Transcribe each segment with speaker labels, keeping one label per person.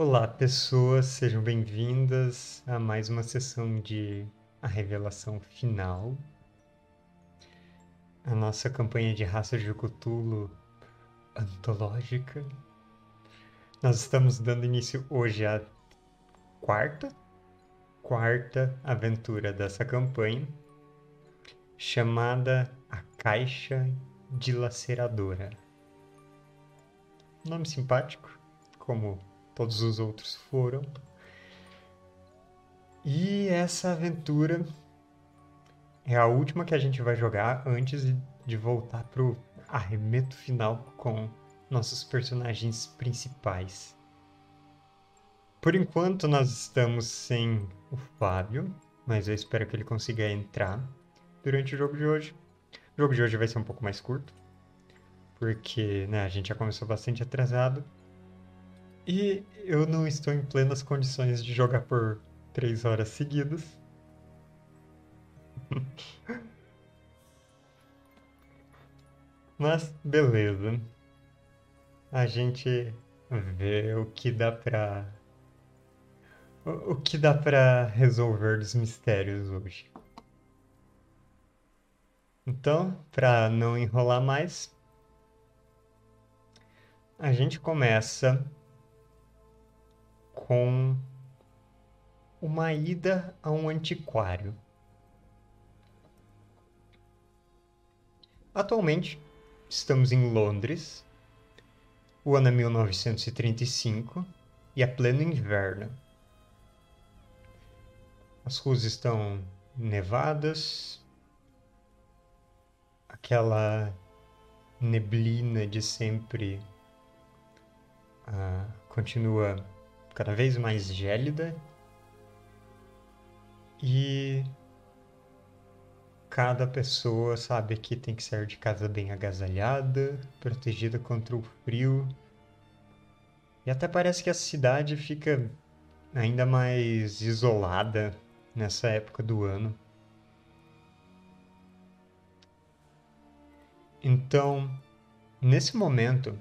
Speaker 1: Olá, pessoas, sejam bem-vindas a mais uma sessão de A Revelação Final. A nossa campanha de raça de Cthulhu antológica. Nós estamos dando início hoje à quarta, quarta aventura dessa campanha, chamada A Caixa Dilaceradora. Nome simpático, como todos os outros foram. E essa aventura é a última que a gente vai jogar antes de voltar pro arremeto final com nossos personagens principais. Por enquanto nós estamos sem o Fábio, mas eu espero que ele consiga entrar durante o jogo de hoje. O jogo de hoje vai ser um pouco mais curto, porque né, a gente já começou bastante atrasado. E eu não estou em plenas condições de jogar por três horas seguidas. Mas beleza. A gente vê o que dá pra. O que dá pra resolver dos mistérios hoje. Então, pra não enrolar mais, a gente começa com uma ida a um antiquário. Atualmente, estamos em Londres, o ano é 1935 e é pleno inverno. As ruas estão nevadas, aquela neblina de sempre uh, continua cada vez mais gélida e cada pessoa sabe que tem que sair de casa bem agasalhada, protegida contra o frio. E até parece que a cidade fica ainda mais isolada nessa época do ano. Então, nesse momento,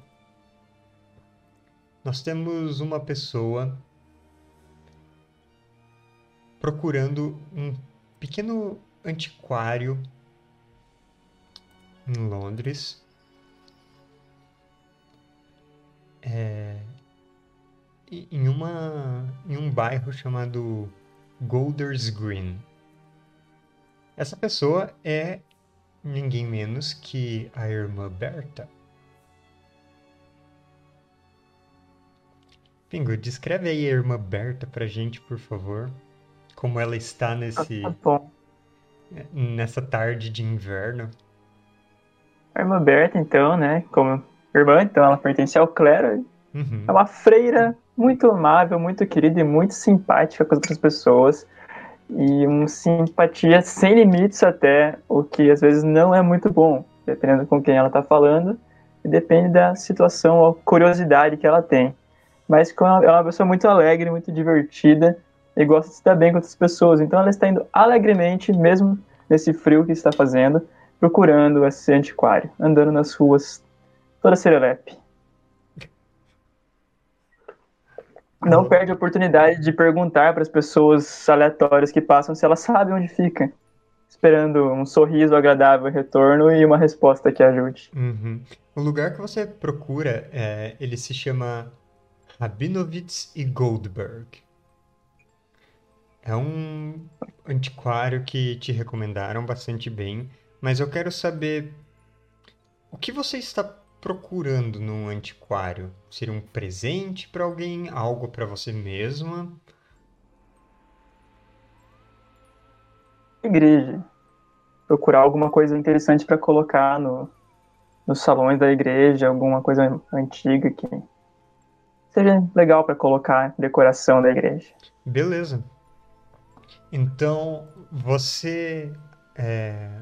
Speaker 1: nós temos uma pessoa procurando um pequeno antiquário em Londres. É, em, uma, em um bairro chamado Golders Green. Essa pessoa é ninguém menos que a irmã Berta. Pingo, descreve aí a irmã Berta pra gente, por favor. Como ela está nesse.
Speaker 2: Ah, tá.
Speaker 1: Nessa tarde de inverno.
Speaker 2: A irmã Berta, então, né? Como irmã, então ela pertence ao clero. Uhum. É uma freira muito amável, muito querida e muito simpática com as outras pessoas. E uma simpatia sem limites até, o que às vezes não é muito bom, dependendo com quem ela está falando. E depende da situação ou curiosidade que ela tem mas ela é uma pessoa muito alegre, muito divertida e gosta de estar bem com outras pessoas. Então ela está indo alegremente, mesmo nesse frio que está fazendo, procurando esse antiquário, andando nas ruas toda serelepe. Não uhum. perde a oportunidade de perguntar para as pessoas aleatórias que passam se elas sabem onde fica, esperando um sorriso agradável retorno e uma resposta que ajude.
Speaker 1: Uhum. O lugar que você procura, é, ele se chama Rabinovitz e Goldberg. É um antiquário que te recomendaram bastante bem, mas eu quero saber o que você está procurando num antiquário? Seria um presente para alguém, algo para você mesma?
Speaker 2: Igreja. Procurar alguma coisa interessante para colocar no, nos salões da igreja, alguma coisa antiga que seja legal para colocar decoração da igreja.
Speaker 1: Beleza. Então você é,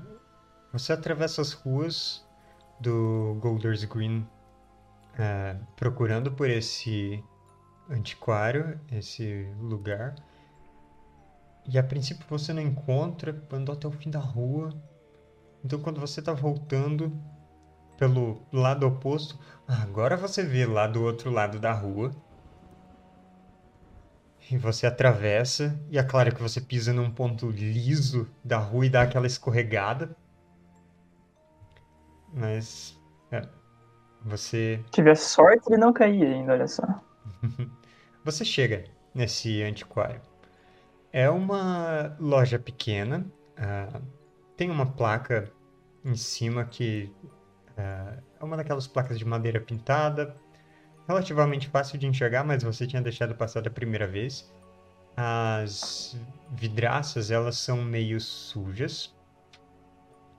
Speaker 1: você atravessa as ruas do Golders Green é, procurando por esse antiquário, esse lugar. E a princípio você não encontra, andou até o fim da rua. Então quando você está voltando, pelo lado oposto. Agora você vê lá do outro lado da rua E você atravessa, e é claro que você pisa num ponto liso da rua e dá aquela escorregada. Mas. É, você.
Speaker 2: Tiver sorte de não cair ainda, olha só.
Speaker 1: você chega nesse antiquário. É uma loja pequena, uh, tem uma placa em cima que é uma daquelas placas de madeira pintada, relativamente fácil de enxergar, mas você tinha deixado passar da primeira vez. As vidraças, elas são meio sujas.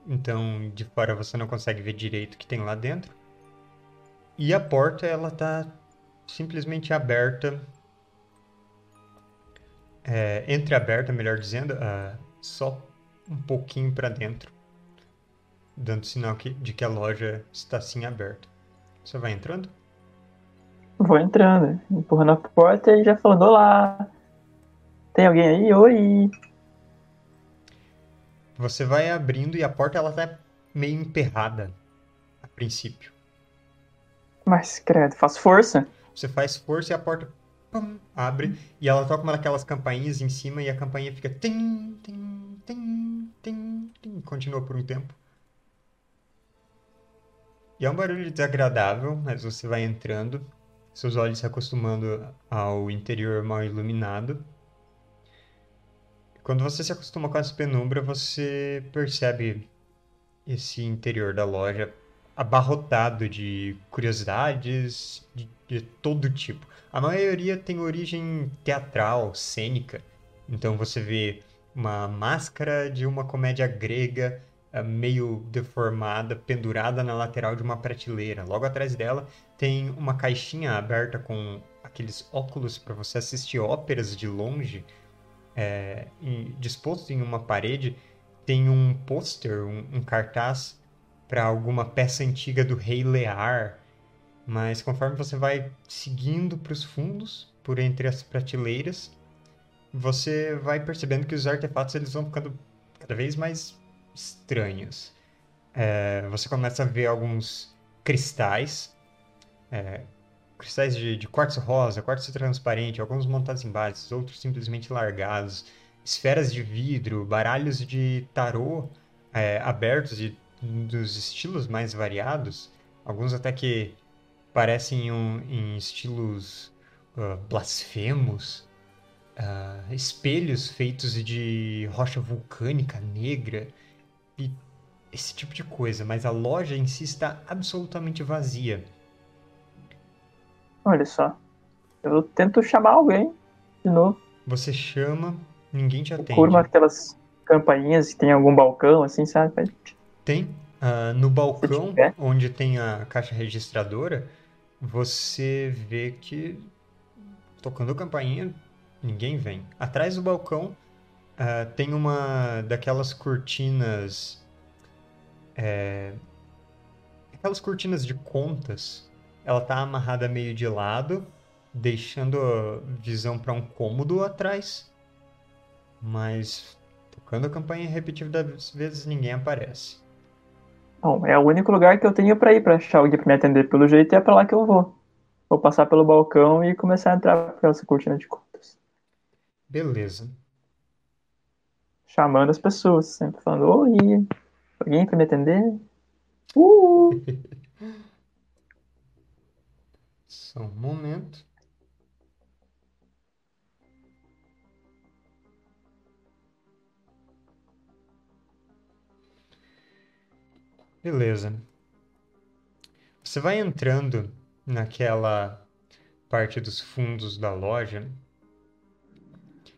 Speaker 1: Então, de fora você não consegue ver direito o que tem lá dentro. E a porta, ela tá simplesmente aberta. É, entreaberta, melhor dizendo, uh, só um pouquinho para dentro. Dando sinal que, de que a loja está sim aberta. Você vai entrando?
Speaker 2: Vou entrando, empurrando a porta e já falando: Olá, tem alguém aí? Oi.
Speaker 1: Você vai abrindo e a porta ela tá meio emperrada a princípio.
Speaker 2: Mas, credo, faz força.
Speaker 1: Você faz força e a porta pum, abre e ela toca uma daquelas campainhas em cima e a campainha fica tim, tim, tim, tim, tim, continua por um tempo. E é um barulho desagradável, mas você vai entrando seus olhos se acostumando ao interior mal iluminado. Quando você se acostuma com essa penumbra, você percebe esse interior da loja abarrotado de curiosidades de, de todo tipo. A maioria tem origem teatral, cênica. Então você vê uma máscara de uma comédia grega meio deformada, pendurada na lateral de uma prateleira. Logo atrás dela tem uma caixinha aberta com aqueles óculos para você assistir óperas de longe, é, em, disposto em uma parede. Tem um pôster, um, um cartaz para alguma peça antiga do Rei Lear. Mas conforme você vai seguindo para os fundos, por entre as prateleiras, você vai percebendo que os artefatos eles vão ficando cada vez mais estranhos. É, você começa a ver alguns cristais, é, cristais de, de, quartzo rosa, quartzo transparente, alguns montados em bases, outros simplesmente largados, esferas de vidro, baralhos de tarô é, abertos e dos estilos mais variados, alguns até que parecem um, em estilos uh, blasfemos, uh, espelhos feitos de rocha vulcânica negra, e esse tipo de coisa, mas a loja em si está absolutamente vazia.
Speaker 2: Olha só. Eu tento chamar alguém de novo.
Speaker 1: Você chama, ninguém te atende.
Speaker 2: Curva aquelas campainhas que tem algum balcão, assim, sabe?
Speaker 1: Tem. Uh, no balcão, onde tem a caixa registradora, você vê que tocando a campainha, ninguém vem. Atrás do balcão Uh, tem uma daquelas cortinas. É, aquelas cortinas de contas. Ela tá amarrada meio de lado, deixando a visão para um cômodo atrás. Mas tocando a campanha repetidas vezes ninguém aparece.
Speaker 2: Bom, é o único lugar que eu tenho para ir para achar alguém para me atender pelo jeito e é para lá que eu vou. Vou passar pelo balcão e começar a entrar por essa cortina de contas.
Speaker 1: Beleza
Speaker 2: chamando as pessoas, sempre falando, oi, alguém para me atender? Uh!
Speaker 1: Só um momento. Beleza. Você vai entrando naquela parte dos fundos da loja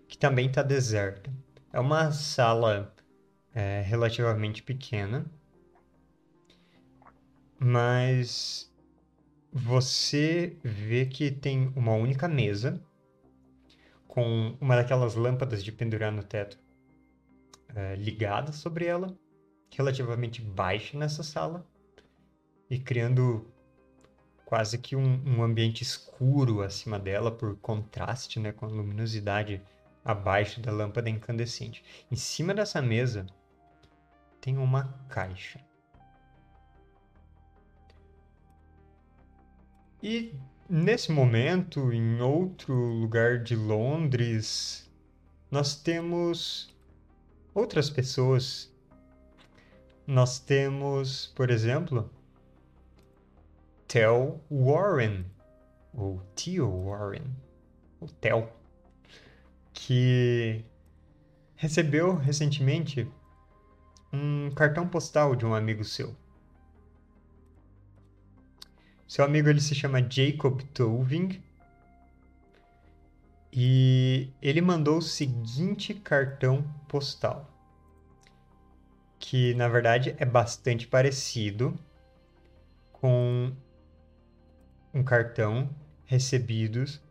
Speaker 1: que também está deserta. É uma sala é, relativamente pequena, mas você vê que tem uma única mesa com uma daquelas lâmpadas de pendurar no teto é, ligada sobre ela, relativamente baixa nessa sala, e criando quase que um, um ambiente escuro acima dela por contraste né, com a luminosidade abaixo da lâmpada incandescente. Em cima dessa mesa tem uma caixa. E nesse momento, em outro lugar de Londres, nós temos outras pessoas. Nós temos, por exemplo, Tel Warren, ou Tio Warren, o Tel, que recebeu recentemente um cartão postal de um amigo seu. Seu amigo ele se chama Jacob Toving e ele mandou o seguinte cartão postal, que na verdade é bastante parecido com um cartão recebidos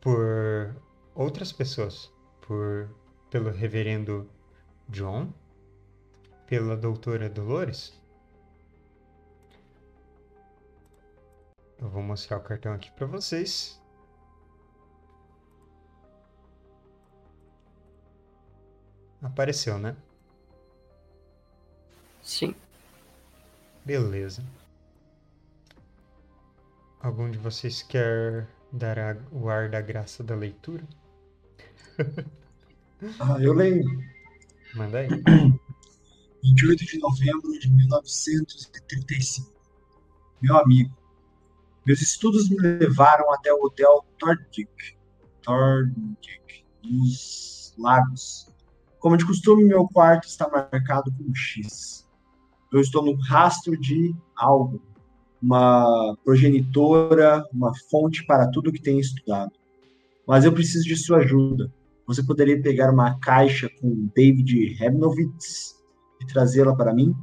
Speaker 1: por outras pessoas, por pelo reverendo John, pela doutora Dolores. Eu vou mostrar o cartão aqui para vocês. Apareceu, né?
Speaker 3: Sim.
Speaker 1: Beleza. Algum de vocês quer dar a, o ar da graça da leitura?
Speaker 4: Ah, eu leio.
Speaker 1: Manda aí.
Speaker 4: 28 de novembro de 1935. Meu amigo, meus estudos me levaram até o Hotel Tordic, Tordic, nos Lagos. Como de costume, meu quarto está marcado com um X. Eu estou no rastro de algo, uma progenitora, uma fonte para tudo que tenho estudado. Mas eu preciso de sua ajuda. Você poderia pegar uma caixa com David Remnovitz e trazê-la para mim?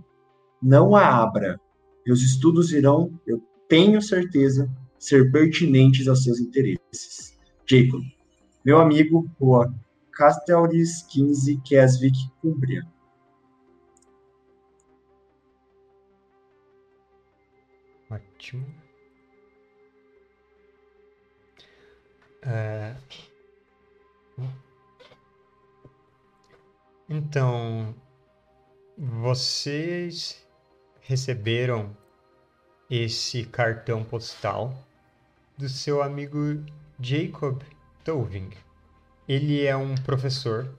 Speaker 4: Não a abra. Meus estudos irão, eu tenho certeza, ser pertinentes aos seus interesses. Jacob, meu amigo, Rua Castelis 15, Keswick, Cumbria.
Speaker 1: Ótimo. É... Então, vocês receberam esse cartão postal do seu amigo Jacob Toving. Ele é um professor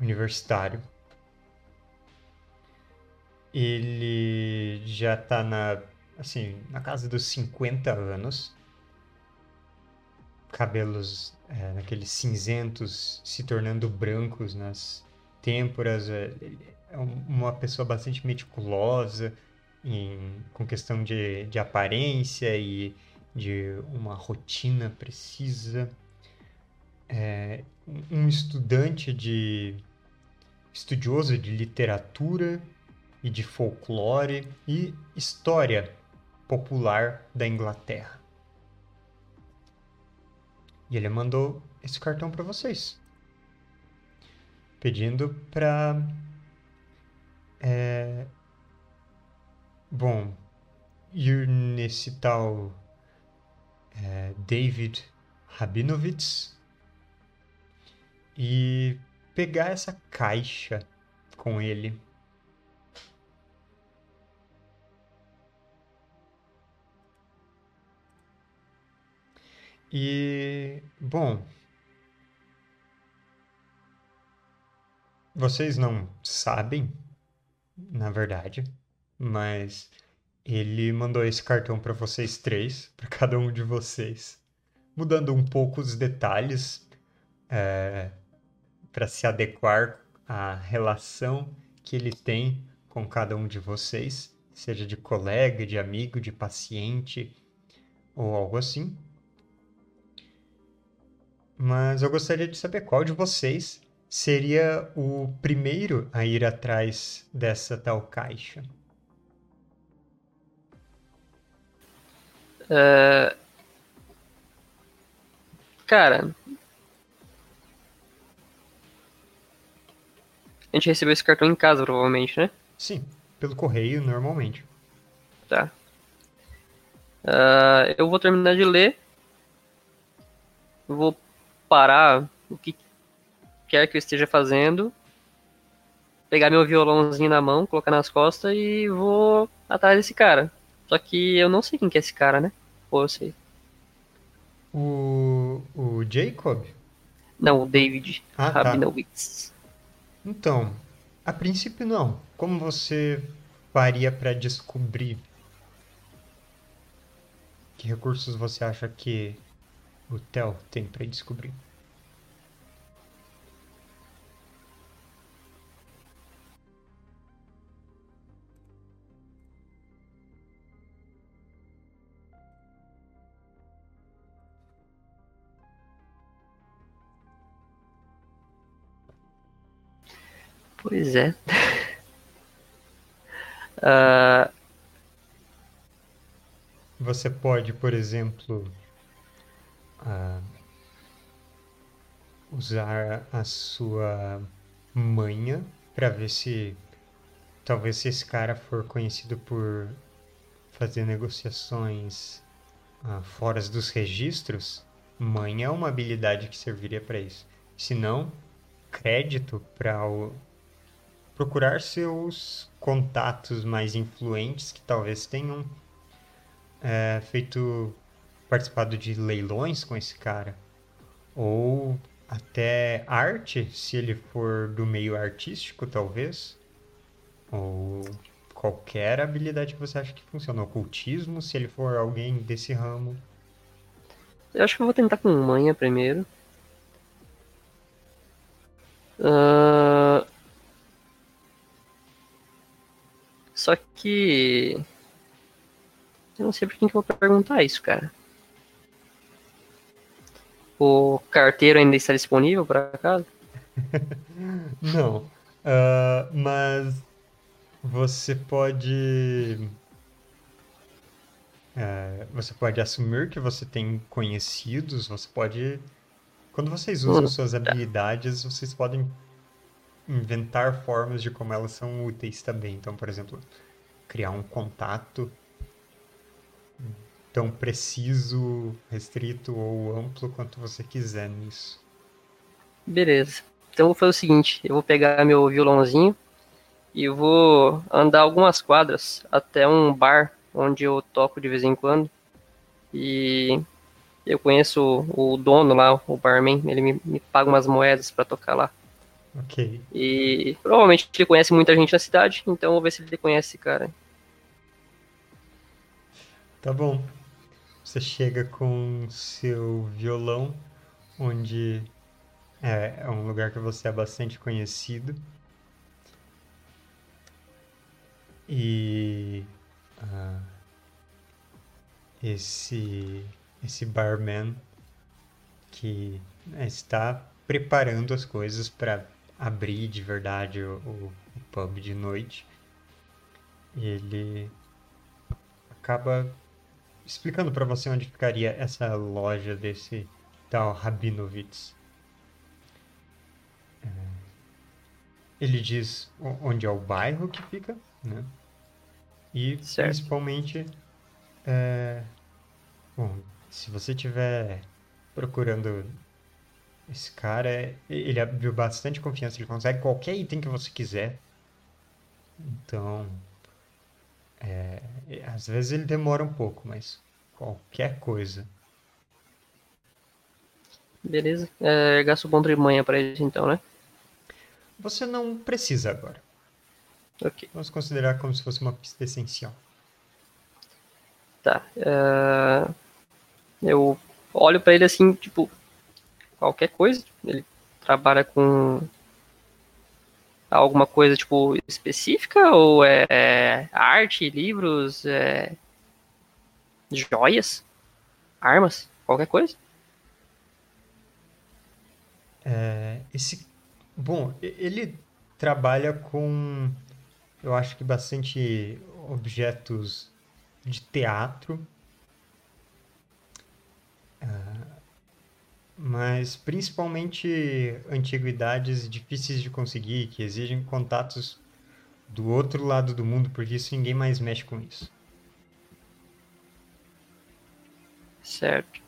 Speaker 1: universitário ele já está na, assim, na casa dos 50 anos. Cabelos é, naqueles cinzentos se tornando brancos nas têmporas. É, é uma pessoa bastante meticulosa em, com questão de, de aparência e de uma rotina precisa. É, um estudante de estudioso de literatura e de folclore e história popular da Inglaterra. E ele mandou esse cartão para vocês, pedindo para é, bom ir nesse tal é, David Rabinovitz e pegar essa caixa com ele E, bom, vocês não sabem, na verdade, mas ele mandou esse cartão para vocês três, para cada um de vocês, mudando um pouco os detalhes é, para se adequar à relação que ele tem com cada um de vocês, seja de colega, de amigo, de paciente ou algo assim. Mas eu gostaria de saber qual de vocês seria o primeiro a ir atrás dessa tal caixa.
Speaker 3: Uh... Cara. A gente recebeu esse cartão em casa, provavelmente, né?
Speaker 1: Sim, pelo correio, normalmente.
Speaker 3: Tá. Uh, eu vou terminar de ler. vou parar o que quer que eu esteja fazendo, pegar meu violãozinho na mão, colocar nas costas e vou atrás desse cara. Só que eu não sei quem que é esse cara, né? Pô, eu sei.
Speaker 1: O, o Jacob?
Speaker 3: Não, o David ah, tá. Rabinowitz. Tá.
Speaker 1: Então, a princípio não. Como você faria para descobrir? Que recursos você acha que o Theo tem para descobrir?
Speaker 3: Pois é. uh...
Speaker 1: Você pode, por exemplo, uh, usar a sua manha para ver se talvez se esse cara for conhecido por fazer negociações uh, fora dos registros, manha é uma habilidade que serviria para isso. Se não, crédito para o procurar seus contatos mais influentes que talvez tenham é, feito participado de leilões com esse cara ou até arte se ele for do meio artístico talvez ou qualquer habilidade que você acha que funciona ocultismo se ele for alguém desse ramo
Speaker 3: eu acho que eu vou tentar com manha primeiro uh, Só que. Eu não sei por quem que eu vou perguntar isso, cara. O carteiro ainda está disponível, por acaso?
Speaker 1: não. Uh, mas você pode. Uh, você pode assumir que você tem conhecidos, você pode. Quando vocês usam hum, suas tá. habilidades, vocês podem inventar formas de como elas são úteis também. Então, por exemplo, criar um contato tão preciso, restrito ou amplo quanto você quiser nisso.
Speaker 3: Beleza. Então eu vou fazer o seguinte, eu vou pegar meu violãozinho e vou andar algumas quadras até um bar onde eu toco de vez em quando. E eu conheço o dono lá, o barman, ele me, me paga umas moedas para tocar lá.
Speaker 1: Ok.
Speaker 3: E provavelmente ele conhece muita gente na cidade, então vou ver se ele conhece esse cara.
Speaker 1: Tá bom. Você chega com seu violão, onde é, é um lugar que você é bastante conhecido. E uh, esse esse barman que está preparando as coisas para abrir de verdade o, o, o pub de noite. Ele acaba explicando para você onde ficaria essa loja desse tal Rabinovitz. É, ele diz onde é o bairro que fica, né? E certo. principalmente, é, bom, se você estiver procurando esse cara, ele abriu bastante confiança, ele consegue qualquer item que você quiser. Então, é, às vezes ele demora um pouco, mas qualquer coisa.
Speaker 3: Beleza. É, gasto bom de manhã pra eles então, né?
Speaker 1: Você não precisa agora.
Speaker 3: Ok.
Speaker 1: Vamos considerar como se fosse uma pista essencial.
Speaker 3: Tá. É... Eu olho para ele assim, tipo, qualquer coisa. Ele trabalha com alguma coisa tipo específica ou é, é arte, livros, é, joias, armas, qualquer coisa?
Speaker 1: É, esse, bom, ele trabalha com, eu acho que bastante objetos de teatro. Mas principalmente antiguidades difíceis de conseguir, que exigem contatos do outro lado do mundo, porque isso ninguém mais mexe com isso.
Speaker 3: Certo.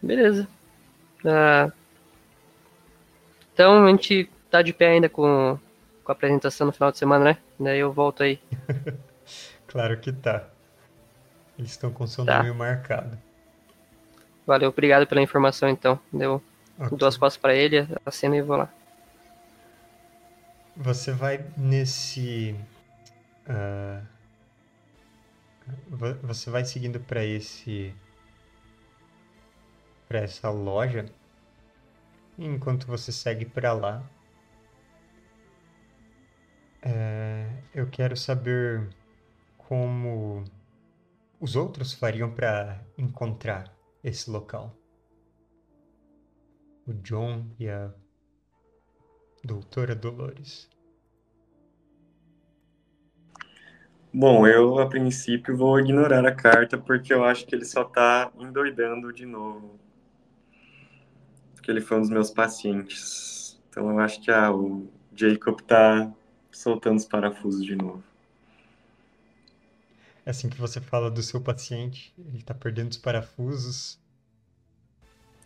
Speaker 3: Beleza. Ah, então a gente tá de pé ainda com, com a apresentação no final de semana, né? Daí eu volto aí.
Speaker 1: claro que tá. Eles estão com seu tá. nome marcado.
Speaker 3: Valeu, obrigado pela informação então. Deu okay. duas costas para ele, acena e vou lá.
Speaker 1: Você vai nesse. Uh, você vai seguindo para esse. para essa loja. Enquanto você segue para lá, é, eu quero saber como os outros fariam para encontrar esse local. O John e a doutora Dolores.
Speaker 5: Bom, eu a princípio vou ignorar a carta porque eu acho que ele só tá endoidando de novo. Porque ele foi um dos meus pacientes. Então eu acho que ah, o Jacob tá soltando os parafusos de novo.
Speaker 1: É assim que você fala do seu paciente, ele tá perdendo os parafusos.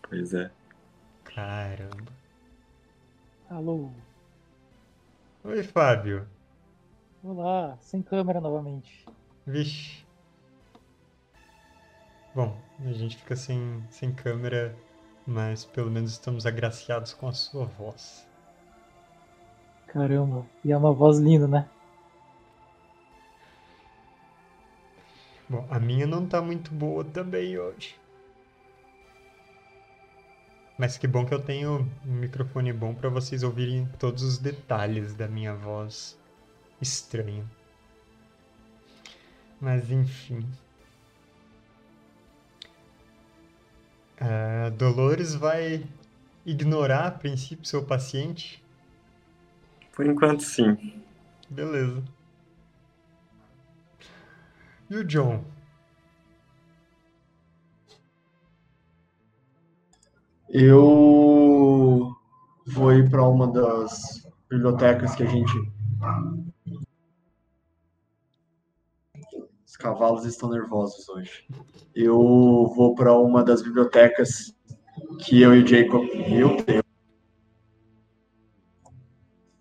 Speaker 5: Pois é.
Speaker 1: Caramba.
Speaker 6: Alô.
Speaker 1: Oi, Fábio.
Speaker 6: Olá, sem câmera novamente.
Speaker 1: Vixe. Bom, a gente fica sem, sem câmera, mas pelo menos estamos agraciados com a sua voz.
Speaker 6: Caramba, e é uma voz linda, né?
Speaker 1: Bom, a minha não tá muito boa também hoje. Mas que bom que eu tenho um microfone bom para vocês ouvirem todos os detalhes da minha voz estranha. Mas enfim. A Dolores vai ignorar a princípio seu paciente
Speaker 5: por enquanto, sim.
Speaker 1: Beleza. E o John?
Speaker 4: Eu vou ir para uma das bibliotecas que a gente. Os cavalos estão nervosos hoje. Eu vou para uma das bibliotecas que eu e o Jacob. Eu tenho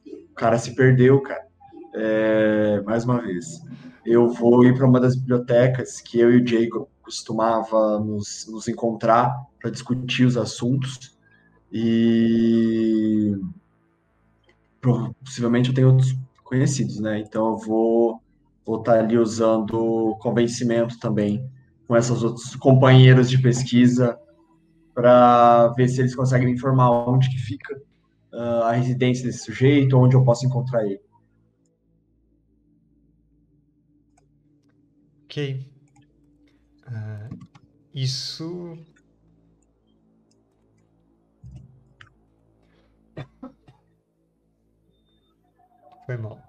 Speaker 4: O cara se perdeu, cara. É, mais uma vez. Eu vou ir para uma das bibliotecas que eu e o Jacob costumava nos, nos encontrar para discutir os assuntos. E possivelmente eu tenho outros conhecidos, né? Então eu vou, vou estar tá ali usando convencimento também com esses outros companheiros de pesquisa para ver se eles conseguem informar onde que fica uh, a residência desse sujeito, onde eu posso encontrar ele.
Speaker 1: Ok. Uh, isso. Foi mal.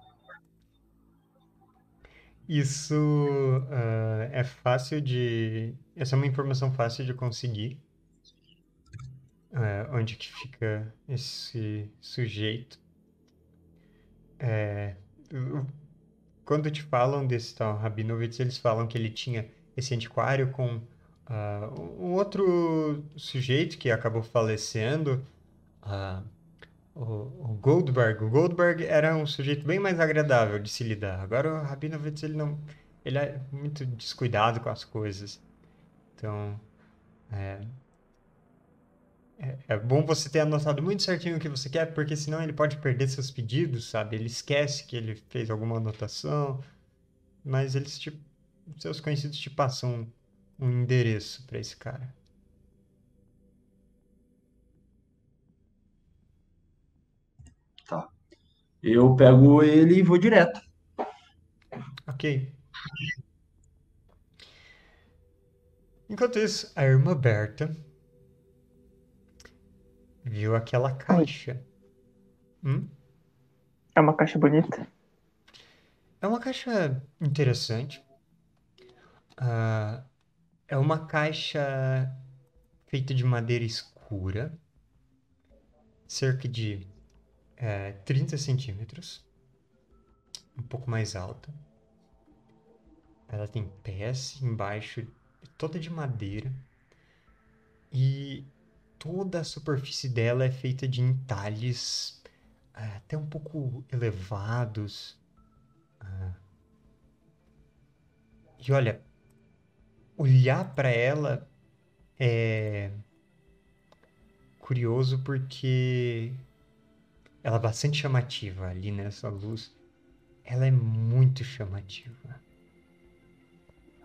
Speaker 1: Isso uh, é fácil de. Essa é uma informação fácil de conseguir é, onde que fica esse sujeito. É, quando te falam desse tal Rabinovitz, eles falam que ele tinha esse antiquário com uh, um outro sujeito que acabou falecendo, uh, o, o, Goldberg. O Goldberg era um sujeito bem mais agradável de se lidar. Agora o Rabinovitz, ele não... Ele é muito descuidado com as coisas. Então, é, é, é, bom você ter anotado muito certinho o que você quer, porque senão ele pode perder seus pedidos, sabe? Ele esquece que ele fez alguma anotação, mas eles te, seus conhecidos te passam um, um endereço para esse cara.
Speaker 4: Tá. Eu pego ele e vou direto.
Speaker 1: Ok. Enquanto isso, a irmã Berta viu aquela caixa. Hum?
Speaker 2: É uma caixa bonita.
Speaker 1: É uma caixa interessante. Uh, é uma caixa feita de madeira escura, cerca de é, 30 centímetros, um pouco mais alta. Ela tem pés embaixo, toda de madeira. E toda a superfície dela é feita de entalhes é, até um pouco elevados. Ah. E olha, olhar para ela é curioso porque ela é bastante chamativa ali nessa luz. Ela é muito chamativa.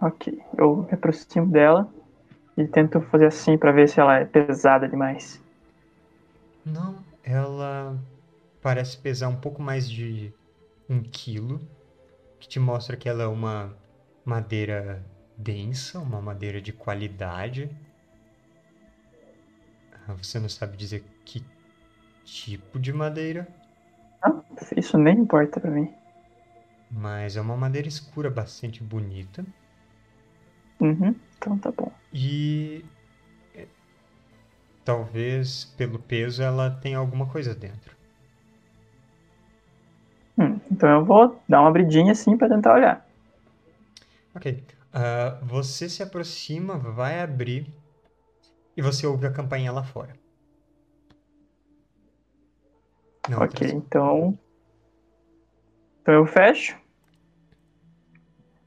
Speaker 2: Ok, eu me aproximo dela e tento fazer assim para ver se ela é pesada demais.
Speaker 1: Não, ela parece pesar um pouco mais de um quilo, que te mostra que ela é uma madeira densa, uma madeira de qualidade. Ah, você não sabe dizer que tipo de madeira?
Speaker 2: Ah, isso nem importa para mim.
Speaker 1: Mas é uma madeira escura bastante bonita.
Speaker 2: Uhum, então tá bom.
Speaker 1: E é, talvez pelo peso ela tenha alguma coisa dentro.
Speaker 2: Hum, então eu vou dar uma abridinha assim para tentar olhar.
Speaker 1: Ok. Uh, você se aproxima, vai abrir e você ouve a campainha lá fora.
Speaker 2: Não, ok, então. Então eu fecho.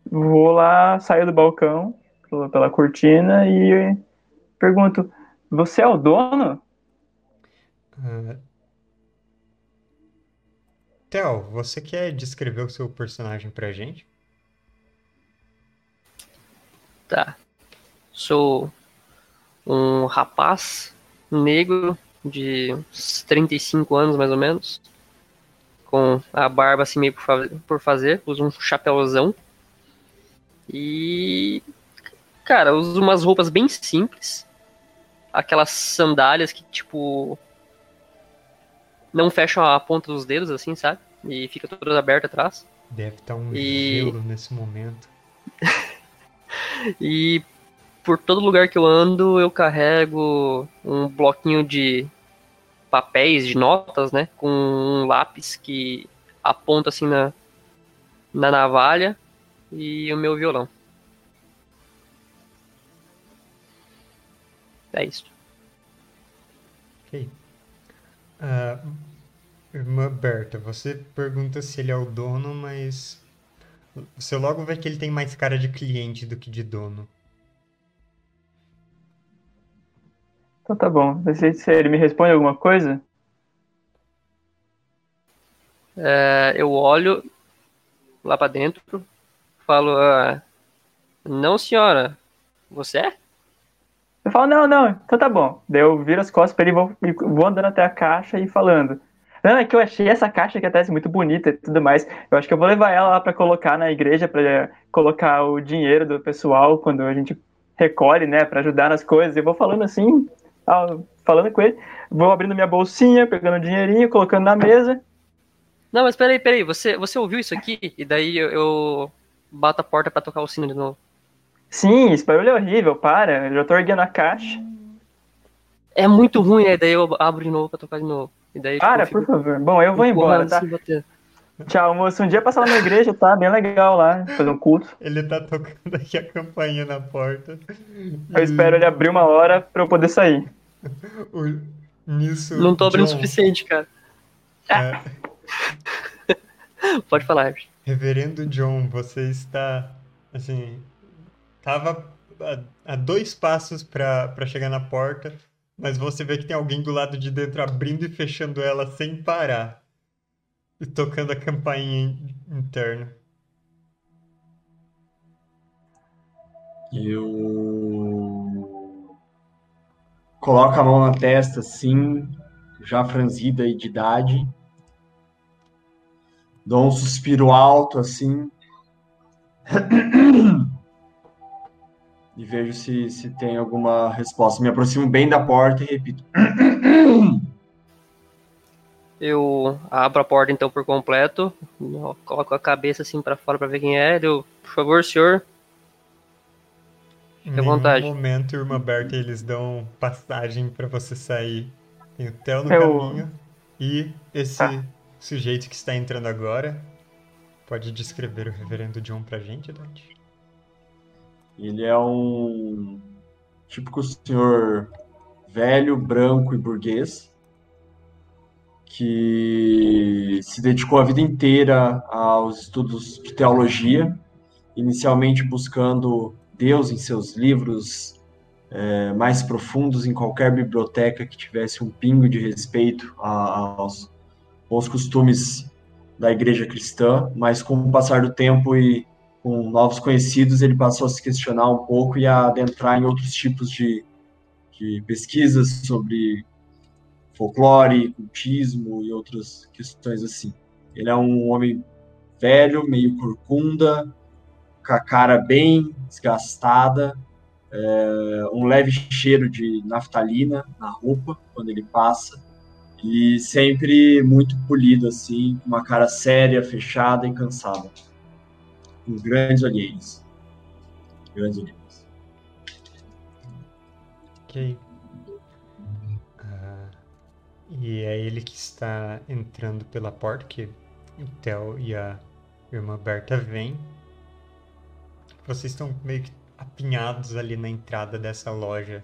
Speaker 2: Vou lá, saio do balcão pela cortina e pergunto: Você é o dono? Uh...
Speaker 1: Theo, você quer descrever o seu personagem pra gente?
Speaker 3: Tá. Sou um rapaz negro de uns 35 anos, mais ou menos. Com a barba assim meio por fazer. Uso um chapéuzão. E. Cara, uso umas roupas bem simples. Aquelas sandálias que, tipo. Não fecham a ponta dos dedos, assim, sabe? E fica toda aberta atrás.
Speaker 1: Deve estar um e... gelo nesse momento.
Speaker 3: e por todo lugar que eu ando, eu carrego um bloquinho de papéis, de notas, né? Com um lápis que aponta assim na, na navalha e o meu violão. É isso.
Speaker 1: Ok. Uh, irmã Berta, você pergunta se ele é o dono, mas você logo vê que ele tem mais cara de cliente do que de dono.
Speaker 2: Então tá bom. Se ele me responde alguma coisa?
Speaker 3: É, eu olho lá para dentro, falo, ah, não senhora, você é?
Speaker 2: Eu falo, não, não, então tá bom. Daí eu viro as costas pra ele vou, vou andando até a caixa e falando. Não, é que eu achei essa caixa que até muito bonita e tudo mais. Eu acho que eu vou levar ela lá para colocar na igreja, para colocar o dinheiro do pessoal quando a gente recolhe, né, para ajudar nas coisas. Eu vou falando assim, falando com ele, vou abrindo minha bolsinha, pegando o dinheirinho, colocando na mesa.
Speaker 3: Não, mas peraí, peraí, você, você ouviu isso aqui? E daí eu, eu bato a porta para tocar o sino de novo.
Speaker 2: Sim, esse barulho é horrível, para, eu já tô erguendo a caixa.
Speaker 3: É muito ruim, né? Daí eu abro de novo pra tocar de novo. E daí,
Speaker 2: tipo, Para, por favor. Bom, eu vou embora, tá? Tchau, moço. Um dia passar lá na igreja, tá? Bem legal lá, fazer um culto.
Speaker 1: Ele tá tocando aqui a campainha na porta.
Speaker 2: Eu espero ele abrir uma hora pra eu poder sair.
Speaker 1: O... Nisso.
Speaker 3: Não tô abrindo o suficiente, cara. É... Pode falar,
Speaker 1: Reverendo John, você está. Assim. Tava a, a dois passos para chegar na porta mas você vê que tem alguém do lado de dentro abrindo e fechando ela sem parar. E tocando a campainha interna.
Speaker 4: Eu coloco a mão na testa assim, já franzida e de idade. Dou um suspiro alto assim. e vejo se, se tem alguma resposta. Me aproximo bem da porta e repito.
Speaker 3: Eu abro a porta então por completo, coloco a cabeça assim para fora para ver quem é. Eu, por favor, senhor. Fique à vontade.
Speaker 1: No momento, irmã Berta, eles dão passagem para você sair. Tem o Theo no Eu... caminho e esse ah. sujeito que está entrando agora. Pode descrever o reverendo John pra gente, Dante?
Speaker 4: Ele é um típico senhor velho, branco e burguês que se dedicou a vida inteira aos estudos de teologia, inicialmente buscando Deus em seus livros é, mais profundos em qualquer biblioteca que tivesse um pingo de respeito aos, aos costumes da igreja cristã, mas com o passar do tempo e com novos conhecidos, ele passou a se questionar um pouco e a adentrar em outros tipos de, de pesquisas sobre folclore, cultismo e outras questões assim. Ele é um homem velho, meio corcunda, com a cara bem desgastada, é, um leve cheiro de naftalina na roupa quando ele passa e sempre muito polido assim, com uma cara séria, fechada e cansada, com grandes olheiros, grandes olheiros.
Speaker 1: Ok. Uh, e é ele que está entrando pela porta que o Theo e a irmã Berta vêm. Vocês estão meio que apinhados ali na entrada dessa loja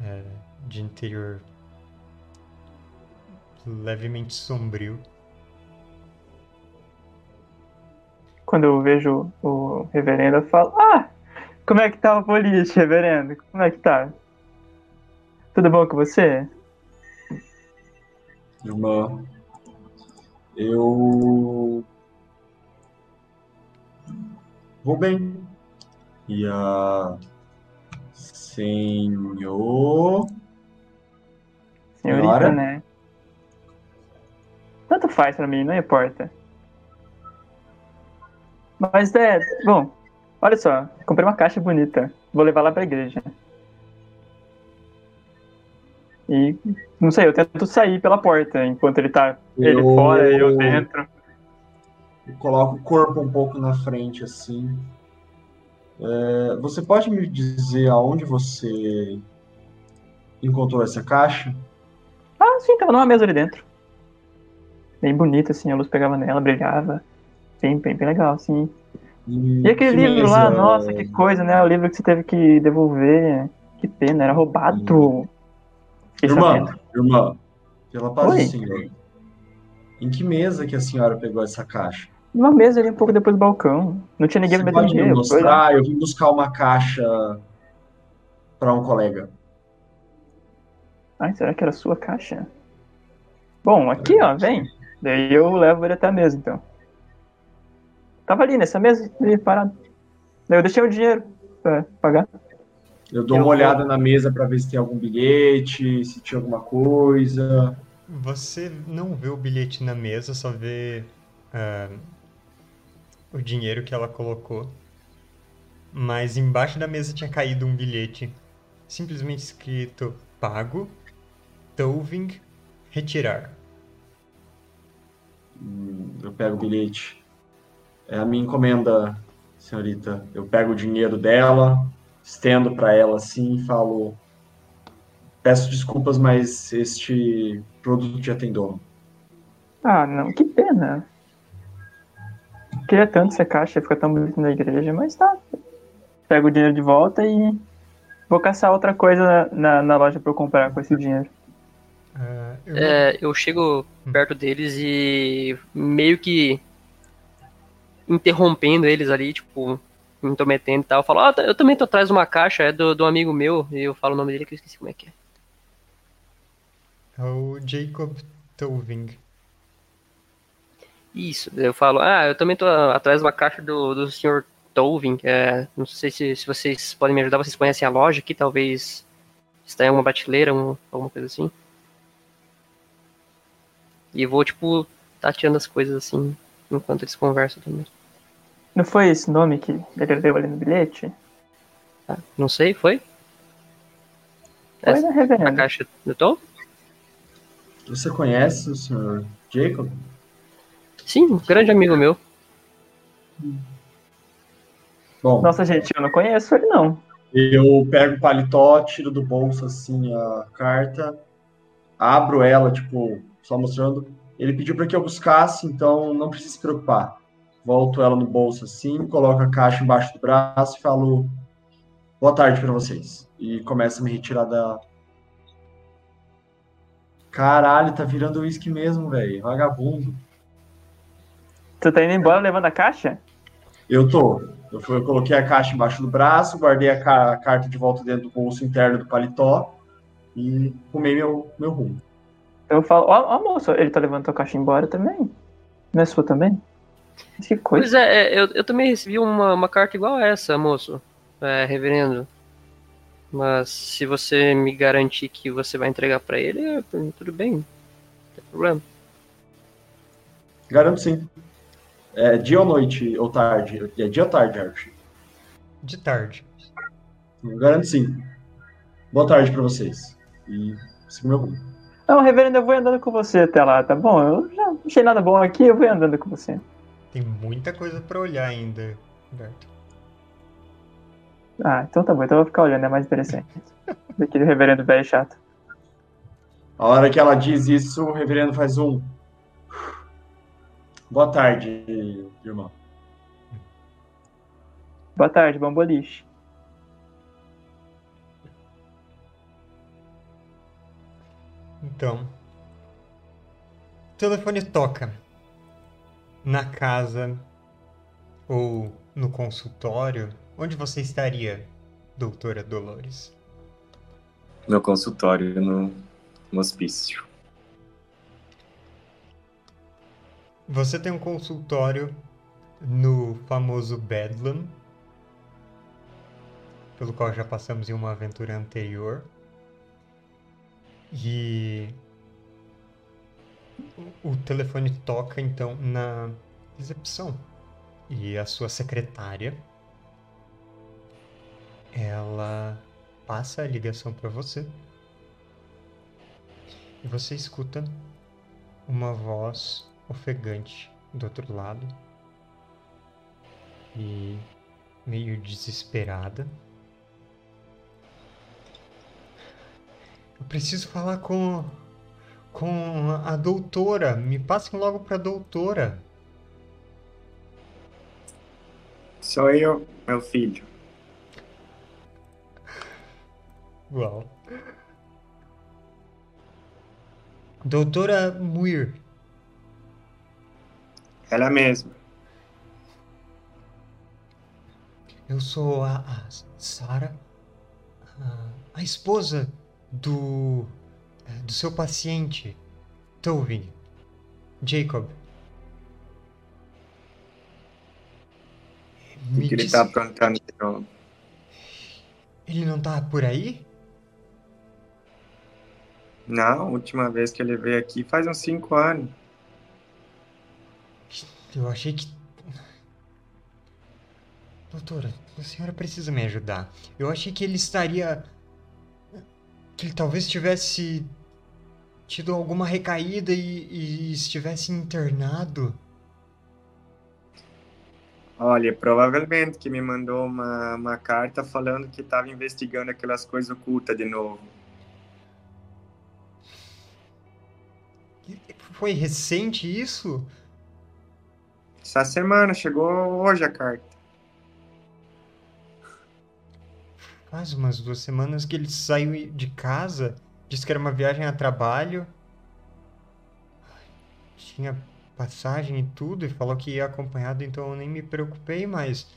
Speaker 1: é, de interior levemente sombrio.
Speaker 2: Quando eu vejo o reverendo, eu falo: Ah, como é que tá o polícia, reverendo? Como é que tá? Tudo bom com você?
Speaker 4: Irmã, eu. Vou bem. E a. Senhor.
Speaker 2: Senhorita, né? Tanto faz pra mim, não importa. Mas é. Bom, olha só. Comprei uma caixa bonita. Vou levar lá pra igreja. E não sei, eu tento sair pela porta enquanto ele tá ele eu... fora e eu dentro.
Speaker 4: Eu coloco o corpo um pouco na frente assim. É, você pode me dizer aonde você encontrou essa caixa?
Speaker 2: Ah, sim, tava numa mesa ali dentro. Bem bonita, assim, a luz pegava nela, brilhava. Bem, bem, bem legal, assim. E, e aquele livro lá, nossa, que coisa, né? O livro que você teve que devolver. Que pena, era roubado.
Speaker 4: Irmã, irmã, pela paz Oi? do Senhor. Em que mesa que a senhora pegou essa caixa?
Speaker 2: Numa mesa ali um pouco depois do balcão. Não tinha ninguém
Speaker 4: pode me mostrar? Eu vim buscar uma caixa para um colega.
Speaker 2: Ai, será que era sua caixa? Bom, aqui ó, vem. Daí eu levo ele até a mesa, então. Tava ali nessa mesa, ali parado. Daí eu deixei o dinheiro pra pagar.
Speaker 4: Eu dou eu uma vou... olhada na mesa para ver se tem algum bilhete, se tinha alguma coisa.
Speaker 1: Você não vê o bilhete na mesa, só vê uh, o dinheiro que ela colocou. Mas embaixo da mesa tinha caído um bilhete simplesmente escrito pago, Toving, retirar.
Speaker 4: Hum, eu pego o bilhete. É a minha encomenda, senhorita. Eu pego o dinheiro dela, estendo para ela assim e falo: Peço desculpas, mas este produto já tem dono.
Speaker 2: Ah, não, que pena. Queria tanto essa caixa, fica tão bonito na igreja, mas tá. Pego o dinheiro de volta e vou caçar outra coisa na, na loja para eu comprar com esse dinheiro.
Speaker 3: Uh, eu... É, eu chego perto deles e meio que interrompendo eles ali, tipo, me intrometendo e tal. Eu falo, ah, eu também tô atrás de uma caixa, é do, do amigo meu, e eu falo o nome dele que eu esqueci como é que é.
Speaker 1: É o Jacob Toving.
Speaker 3: Isso, eu falo, ah, eu também tô atrás de uma caixa do, do Sr. Tovin, é, não sei se, se vocês podem me ajudar, vocês conhecem a loja aqui, talvez está em alguma prateleira, um, alguma coisa assim. E vou, tipo, tateando as coisas assim, enquanto eles conversam também.
Speaker 2: Não foi esse nome que ele deu ali no bilhete?
Speaker 3: Ah, não sei, foi?
Speaker 2: Foi Essa, na reverenda.
Speaker 3: A caixa do Tom?
Speaker 4: Você conhece o Sr. Jacob?
Speaker 3: Sim, um grande amigo meu.
Speaker 2: Bom, Nossa, gente, eu não conheço ele, não.
Speaker 4: Eu pego o paletó, tiro do bolso, assim, a carta, abro ela, tipo, só mostrando. Ele pediu para que eu buscasse, então não precisa se preocupar. Volto ela no bolso, assim, coloco a caixa embaixo do braço e falo boa tarde para vocês. E começa a me retirar da... Caralho, tá virando uísque mesmo, velho. Vagabundo.
Speaker 2: Tu tá indo embora levando a caixa?
Speaker 4: Eu tô. Eu, fui, eu coloquei a caixa embaixo do braço, guardei a, ca a, carta de volta dentro do bolso interno do paletó e rumei meu, meu rumo.
Speaker 2: Eu falo, ó, ó moço, ele tá levando a caixa embora também? Não é sua também?
Speaker 3: Que coisa. Pois é, é, eu, eu também recebi uma, uma carta igual a essa, moço. É, reverendo. Mas se você me garantir que você vai entregar para ele, é, tudo bem. Não tem problema.
Speaker 4: Garanto sim. É dia ou noite ou tarde? É dia ou tarde, Archie?
Speaker 1: De tarde.
Speaker 4: Garanto sim. Boa tarde para vocês. E siga meu rumo.
Speaker 2: Não, reverendo, eu vou andando com você até lá, tá bom? Eu já não achei nada bom aqui, eu vou andando com você.
Speaker 1: Tem muita coisa para olhar ainda, Berto.
Speaker 2: Ah, então tá bom, então eu vou ficar olhando, é mais interessante. Daquele reverendo velho chato.
Speaker 4: A hora que ela diz isso, o reverendo faz um. Boa tarde, irmão.
Speaker 2: Boa tarde, bom boliche.
Speaker 1: Então, o telefone toca na casa ou no consultório. Onde você estaria, doutora Dolores?
Speaker 5: No consultório, no, no hospício.
Speaker 1: Você tem um consultório no famoso Bedlam, pelo qual já passamos em uma aventura anterior. E o telefone toca então na recepção. E a sua secretária ela passa a ligação para você. E você escuta uma voz ofegante do outro lado. E meio desesperada. Eu preciso falar com com a doutora. Me passem logo para a doutora.
Speaker 5: Sou eu, meu filho.
Speaker 1: Uau. Doutora Muir.
Speaker 5: Ela mesma.
Speaker 1: Eu sou a, a Sara, a, a esposa do, é, do seu paciente, Tobin, Jacob.
Speaker 5: O que, ele está aprontando de novo?
Speaker 1: Ele não tá por aí?
Speaker 5: Não, a última vez que ele veio aqui faz uns cinco anos.
Speaker 1: Eu achei que. Doutora, a senhora precisa me ajudar. Eu achei que ele estaria. Que ele talvez tivesse tido alguma recaída e, e estivesse internado.
Speaker 5: Olha, provavelmente que me mandou uma, uma carta falando que estava investigando aquelas coisas ocultas de novo.
Speaker 1: Foi recente isso?
Speaker 5: Essa semana, chegou hoje a carta.
Speaker 1: Faz umas duas semanas que ele saiu de casa, disse que era uma viagem a trabalho. Tinha passagem e tudo, e falou que ia acompanhado, então eu nem me preocupei, mas.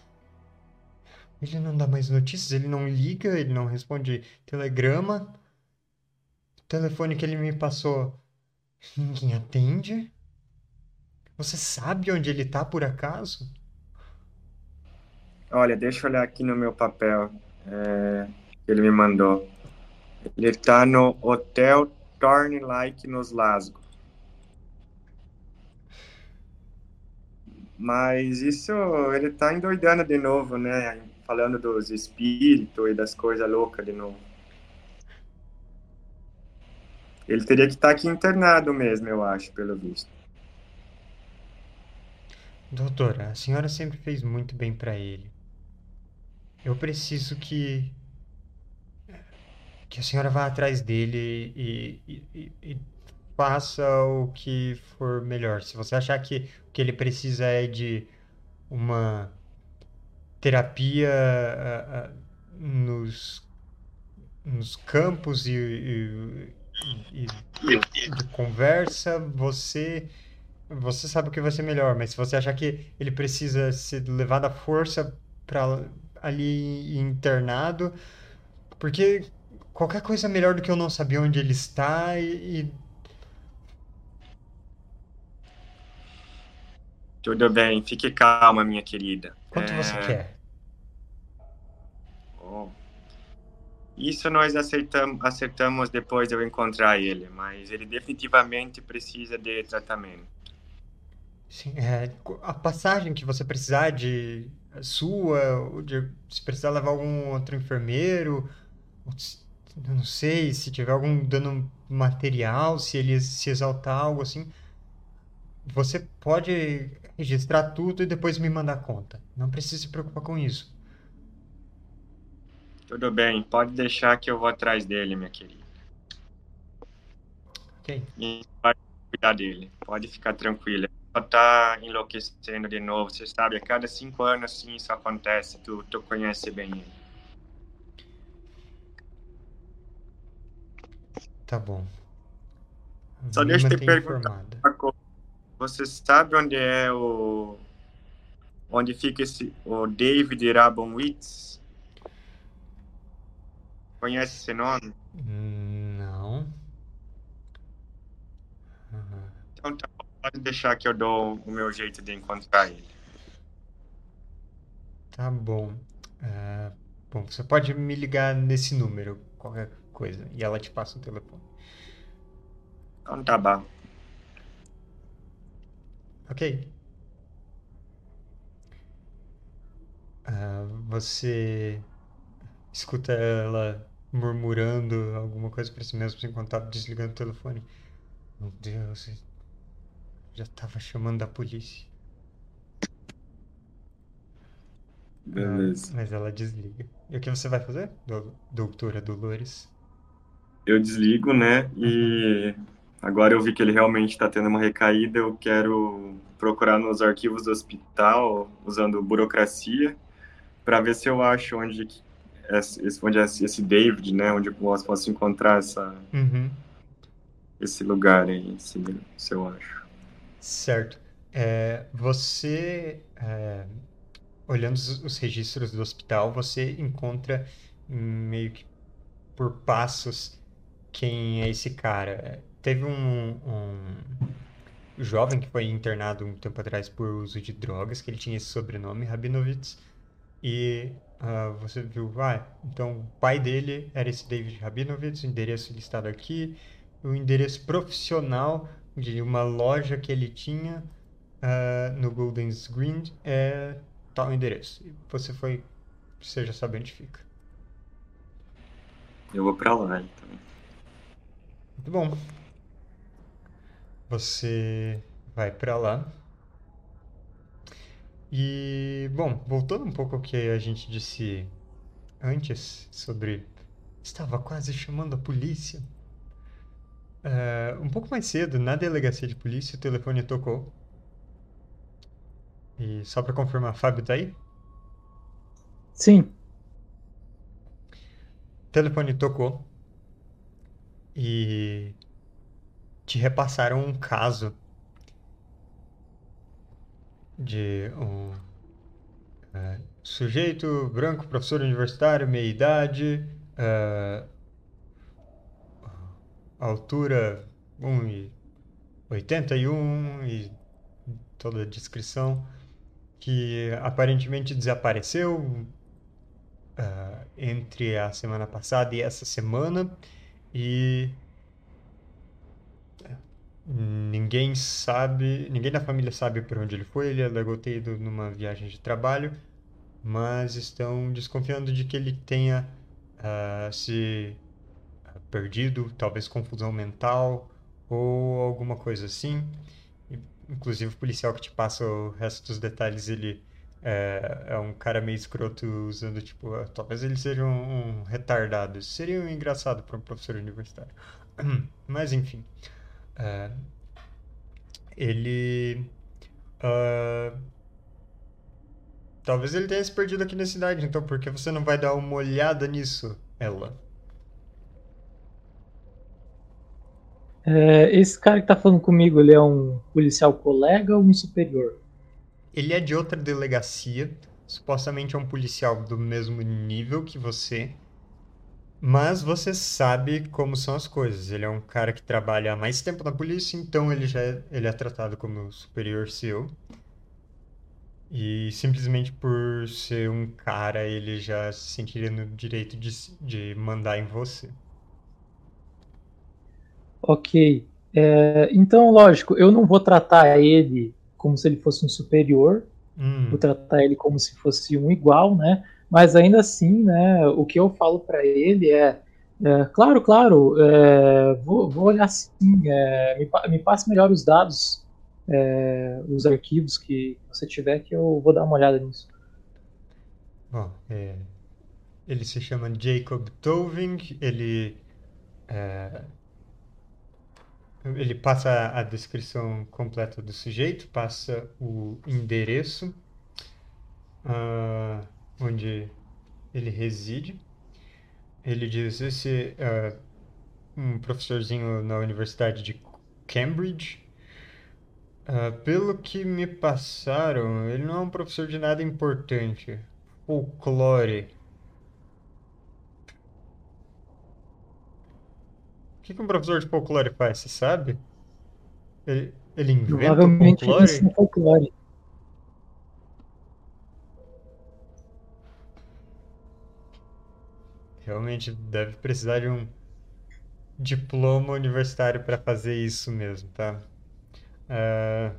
Speaker 1: Ele não dá mais notícias, ele não liga, ele não responde telegrama. O telefone que ele me passou Ninguém atende? Você sabe onde ele tá por acaso?
Speaker 5: Olha, deixa eu olhar aqui no meu papel. É, ele me mandou. Ele tá no Hotel Torn Like nos Lasgo. Mas isso, ele tá endoidando de novo, né? Falando dos espíritos e das coisas loucas de novo. Ele teria que estar aqui internado mesmo, eu acho, pelo visto.
Speaker 1: Doutora, a senhora sempre fez muito bem para ele. Eu preciso que que a senhora vá atrás dele e, e, e, e, faça o que for melhor. Se você achar que o que ele precisa é de uma terapia uh, uh, nos, nos campos e, e, de conversa, você você sabe o que vai ser melhor, mas se você achar que ele precisa ser levado à força para ali internado, porque qualquer coisa melhor do que eu não saber onde ele está e, e...
Speaker 5: Tudo bem, fique calma, minha querida.
Speaker 1: Quanto é... você quer?
Speaker 5: Oh. Isso nós acertamos, acertamos depois de eu encontrar ele, mas ele definitivamente precisa de tratamento.
Speaker 1: Sim, é, a passagem que você precisar de sua, de, se precisar levar algum outro enfermeiro, eu não sei, se tiver algum dano material, se ele se exaltar, algo assim, você pode registrar tudo e depois me mandar conta. Não precisa se preocupar com isso.
Speaker 5: Tudo bem, pode deixar que eu vou atrás dele, minha querida.
Speaker 1: Ok.
Speaker 5: E vai cuidar dele, pode ficar tranquila. Tá enlouquecendo de novo, você sabe, a cada cinco anos assim isso acontece, tu, tu conhece bem ele.
Speaker 1: Tá bom.
Speaker 5: Só deixa eu te perguntar Você sabe onde é o. Onde fica esse. O David Rabonwitz? Conhece esse nome?
Speaker 1: Não.
Speaker 5: Uhum. Então tá, pode deixar que eu dou o meu jeito de encontrar ele.
Speaker 1: Tá bom. Uh, bom, você pode me ligar nesse número, qualquer coisa. E ela te passa o telefone.
Speaker 5: Então tá bom.
Speaker 1: Ok. Uh, você escuta ela murmurando alguma coisa para si mesmo enquanto estava desligando o telefone. Meu Deus, já estava chamando a polícia.
Speaker 5: Beleza.
Speaker 1: Ah, mas ela desliga. E o que você vai fazer, doutora Dolores?
Speaker 5: eu desligo, né? E agora eu vi que ele realmente está tendo uma recaída. Eu quero procurar nos arquivos do hospital, usando burocracia, para ver se eu acho onde esse, onde é esse David, né? Onde eu posso, posso encontrar essa,
Speaker 1: uhum.
Speaker 5: esse lugar aí, se, se eu acho.
Speaker 1: Certo. É, você, é, olhando os, os registros do hospital, você encontra meio que por passos quem é esse cara. Teve um, um jovem que foi internado um tempo atrás por uso de drogas, que ele tinha esse sobrenome, Rabinovitz, e uh, você viu, ah, então o pai dele era esse David Rabinovitz, o endereço listado aqui, o endereço profissional de uma loja que ele tinha uh, no Golden's Green é tal endereço. Você foi, você já sabe onde fica.
Speaker 5: Eu vou pra lá, então.
Speaker 1: Muito bom. Você vai para lá. E, bom, voltando um pouco ao que a gente disse antes sobre. Estava quase chamando a polícia. Uh, um pouco mais cedo, na delegacia de polícia, o telefone tocou. E só para confirmar, Fábio tá aí?
Speaker 6: Sim.
Speaker 1: O telefone tocou e te repassaram um caso de um uh, sujeito branco, professor universitário, meia idade, uh, altura 1,81 e toda a descrição, que aparentemente desapareceu uh, entre a semana passada e essa semana e ninguém sabe, ninguém da família sabe para onde ele foi. Ele alegou ter ido numa viagem de trabalho, mas estão desconfiando de que ele tenha uh, se perdido, talvez confusão mental ou alguma coisa assim. Inclusive o policial que te passa o resto dos detalhes, ele é, é um cara meio escroto usando, tipo, ah, talvez ele seja um, um retardado. Seria um engraçado para um professor universitário. Mas, enfim. É, ele. Uh, talvez ele tenha se perdido aqui na cidade, então por que você não vai dar uma olhada nisso, ela?
Speaker 6: É, esse cara que tá falando comigo, ele é um policial colega ou um superior?
Speaker 1: Ele é de outra delegacia, supostamente é um policial do mesmo nível que você, mas você sabe como são as coisas. Ele é um cara que trabalha há mais tempo na polícia, então ele já é, ele é tratado como superior seu. E simplesmente por ser um cara, ele já se sentiria no direito de, de mandar em você.
Speaker 6: Ok. É, então, lógico, eu não vou tratar ele como se ele fosse um superior, hum. vou tratar ele como se fosse um igual, né? Mas ainda assim, né, o que eu falo para ele é, é, claro, claro, é, vou, vou, olhar sim, é, me, me, passe melhor os dados, é, os arquivos que você tiver, que eu vou dar uma olhada nisso.
Speaker 1: Bom, é, ele se chama Jacob Toving, ele ele passa a descrição completa do sujeito, passa o endereço uh, onde ele reside. Ele diz: esse uh, um professorzinho na Universidade de Cambridge. Uh, pelo que me passaram, ele não é um professor de nada importante. Folclore. Que, que um professor de folclore faz, você sabe? Ele, ele inventa Provavelmente folclore? folclore. Realmente deve precisar de um diploma universitário para fazer isso mesmo, tá? Uh,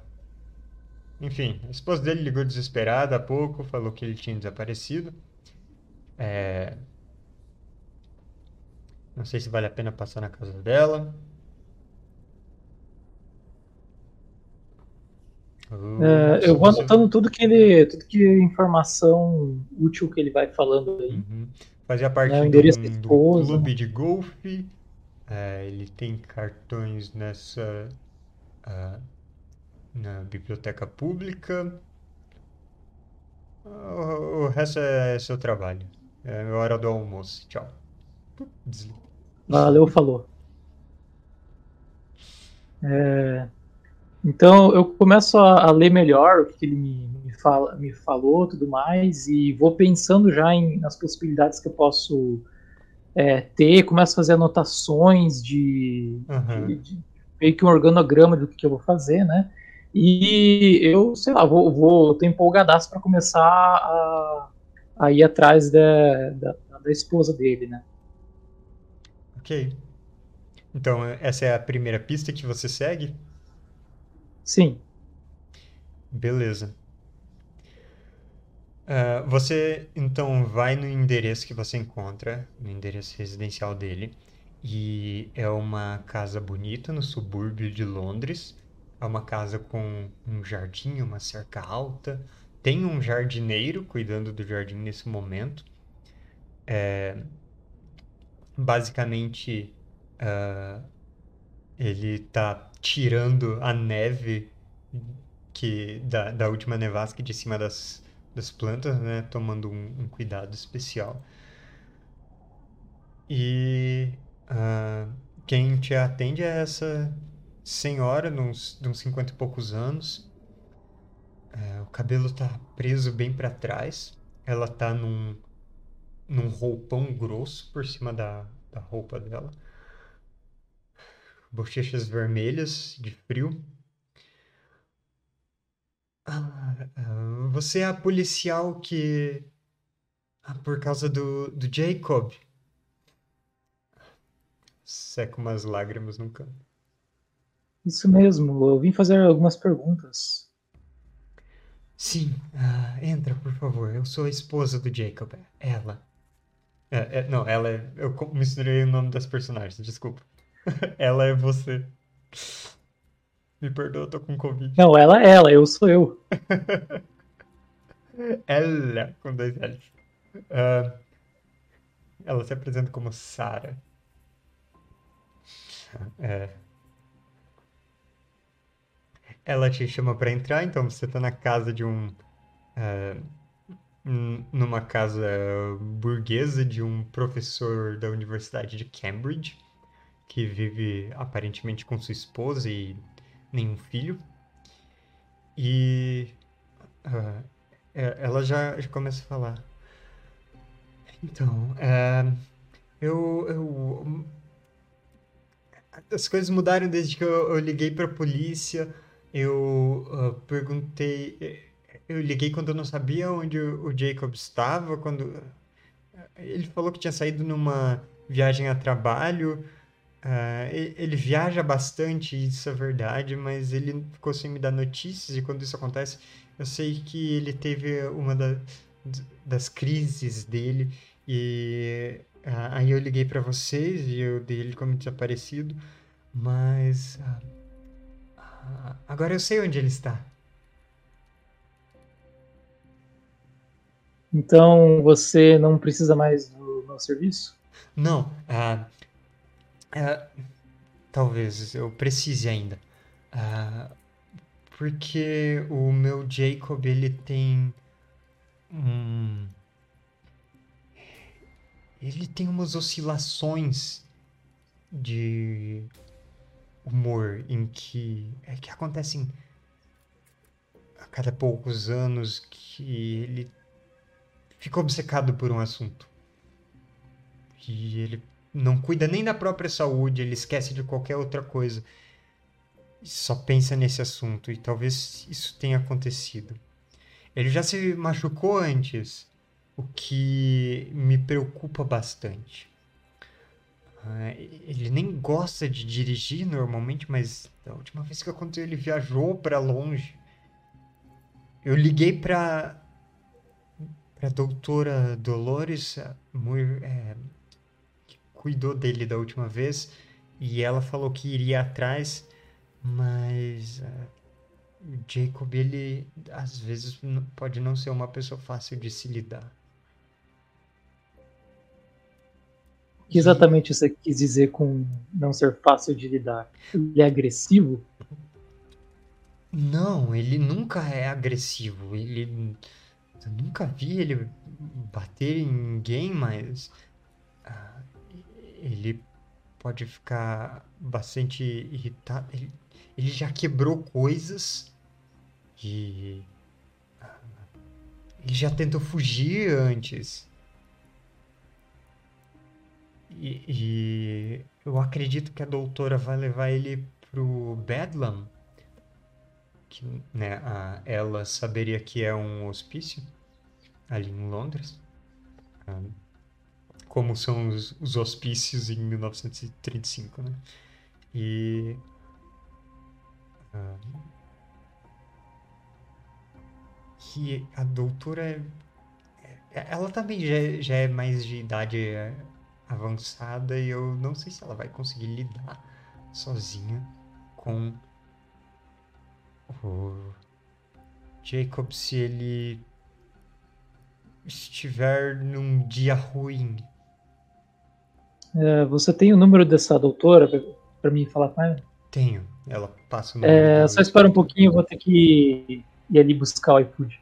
Speaker 1: enfim, a esposa dele ligou desesperada há pouco, falou que ele tinha desaparecido. É... Não sei se vale a pena passar na casa dela.
Speaker 6: Uh, eu vou anotando tudo que ele, tudo que informação útil que ele vai falando aí. Uhum.
Speaker 1: Fazia parte é, do, do, clube de golfe. É, ele tem cartões nessa uh, na biblioteca pública. O, o resto é seu trabalho. É hora do almoço. Tchau.
Speaker 6: Desliga. Valeu, falou. É, então eu começo a, a, ler melhor o que ele me, me, fala, me falou, tudo mais, e vou pensando já em, nas possibilidades que eu posso é, ter. Começo a fazer anotações de, uhum. de, de, meio que um organograma do que, eu vou fazer, né? E eu, sei lá, vou, vou tô empolgadaço para começar a, a, ir atrás da, da, da esposa dele, né?
Speaker 1: Ok. Então, essa é a primeira pista que você segue?
Speaker 6: Sim.
Speaker 1: Beleza. Uh, você então vai no endereço que você encontra, no endereço residencial dele, e é uma casa bonita no subúrbio de Londres. É uma casa com um jardim, uma cerca alta. Tem um jardineiro cuidando do jardim nesse momento. É, basicamente, uh, ele está tirando a neve que da, da última nevasca de cima das, das plantas, né? Tomando um, um cuidado especial. E uh, quem te atende é essa senhora, de uns, de uns 50 e poucos anos. Uh, o cabelo tá preso bem para trás. Ela tá num, num roupão grosso por cima da, da roupa dela bochechas vermelhas de frio. Ah, ah, você é a policial que. Ah, por causa do, do Jacob. Seca umas lágrimas no canto.
Speaker 6: Isso mesmo, eu vim fazer algumas perguntas.
Speaker 1: Sim, uh, entra, por favor. Eu sou a esposa do Jacob. Ela. É, é, não, ela é. Eu misturei o nome das personagens, desculpa. ela é você. Me perdoa, eu tô com Covid.
Speaker 6: Não, ela é ela, eu sou eu.
Speaker 1: ela, com dois L's. Uh, ela se apresenta como Sara. É. Ela te chama para entrar, então você tá na casa de um. Uh, numa casa burguesa de um professor da Universidade de Cambridge que vive aparentemente com sua esposa e nenhum filho. E uh, ela já, já começa a falar. Então, é, eu, eu. As coisas mudaram desde que eu, eu liguei pra polícia. Eu uh, perguntei. Eu liguei quando eu não sabia onde o, Jacob estava. Quando. Ele falou que tinha saído numa viagem a trabalho. Uh, ele viaja bastante, isso é verdade, mas ele ficou sem me dar notícias, e quando isso acontece, eu sei que ele teve uma da, das crises dele, e uh, aí eu liguei para vocês e eu dei ele como desaparecido, mas uh, agora eu sei onde ele está.
Speaker 6: Então você não precisa mais do meu serviço?
Speaker 1: Não. Uh, uh, talvez eu precise ainda. Uh, porque o meu Jacob ele tem um. Ele tem umas oscilações de humor em que é que acontecem a cada poucos anos que ele fica obcecado por um assunto. E ele não cuida nem da própria saúde, ele esquece de qualquer outra coisa. Só pensa nesse assunto e talvez isso tenha acontecido. Ele já se machucou antes, o que me preocupa bastante. Uh, ele nem gosta de dirigir normalmente, mas da última vez que aconteceu ele viajou para longe. Eu liguei para a doutora Dolores, é, que cuidou dele da última vez, e ela falou que iria atrás, mas uh, o Jacob, ele às vezes pode não ser uma pessoa fácil de se lidar.
Speaker 6: O que exatamente você quis dizer com não ser fácil de lidar? Ele é agressivo?
Speaker 1: Não, ele nunca é agressivo. Ele eu nunca vi ele bater em ninguém, mas uh, ele pode ficar bastante irritado. Ele, ele já quebrou coisas e uh, ele já tentou fugir antes. E, e, eu acredito que a doutora vai levar ele pro Bedlam. Que, né, a, ela saberia que é um hospício ali em Londres. Ah, como são os, os hospícios em 1935, né? E... Uh, que a doutora é, é, ela também já, já é mais de idade é, avançada e eu não sei se ela vai conseguir lidar sozinha com o Jacob se ele estiver num dia ruim.
Speaker 6: É, você tem o número dessa doutora para mim falar com ela?
Speaker 1: Tenho. Ela passa o
Speaker 6: número. É, só espera um pouquinho, eu vou ter que ir ali buscar o iFood.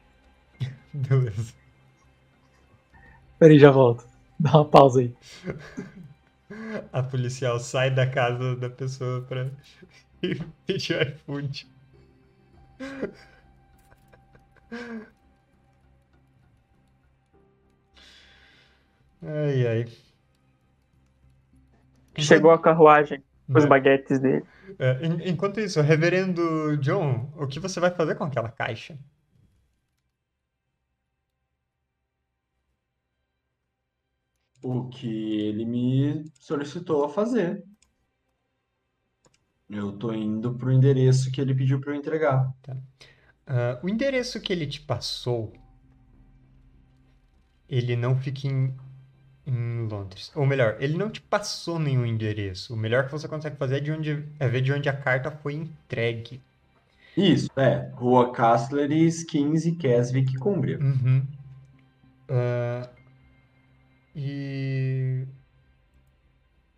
Speaker 1: Beleza.
Speaker 6: Peraí, já volto. Dá uma pausa aí.
Speaker 1: A policial sai da casa da pessoa pra pedir iFood. Ai, ai.
Speaker 2: Chegou a carruagem com os é. baguetes dele.
Speaker 1: É, enquanto isso, reverendo John, o que você vai fazer com aquela caixa?
Speaker 4: O que ele me solicitou a fazer. Eu tô indo pro endereço que ele pediu para eu entregar.
Speaker 1: Tá. Uh, o endereço que ele te passou, ele não fica em em Londres. Ou melhor, ele não te passou nenhum endereço. O melhor que você consegue fazer é, de onde, é ver de onde a carta foi entregue.
Speaker 4: Isso, é. Rua Castleris, 15, Keswick, Cumbria.
Speaker 1: Uhum. Uh, e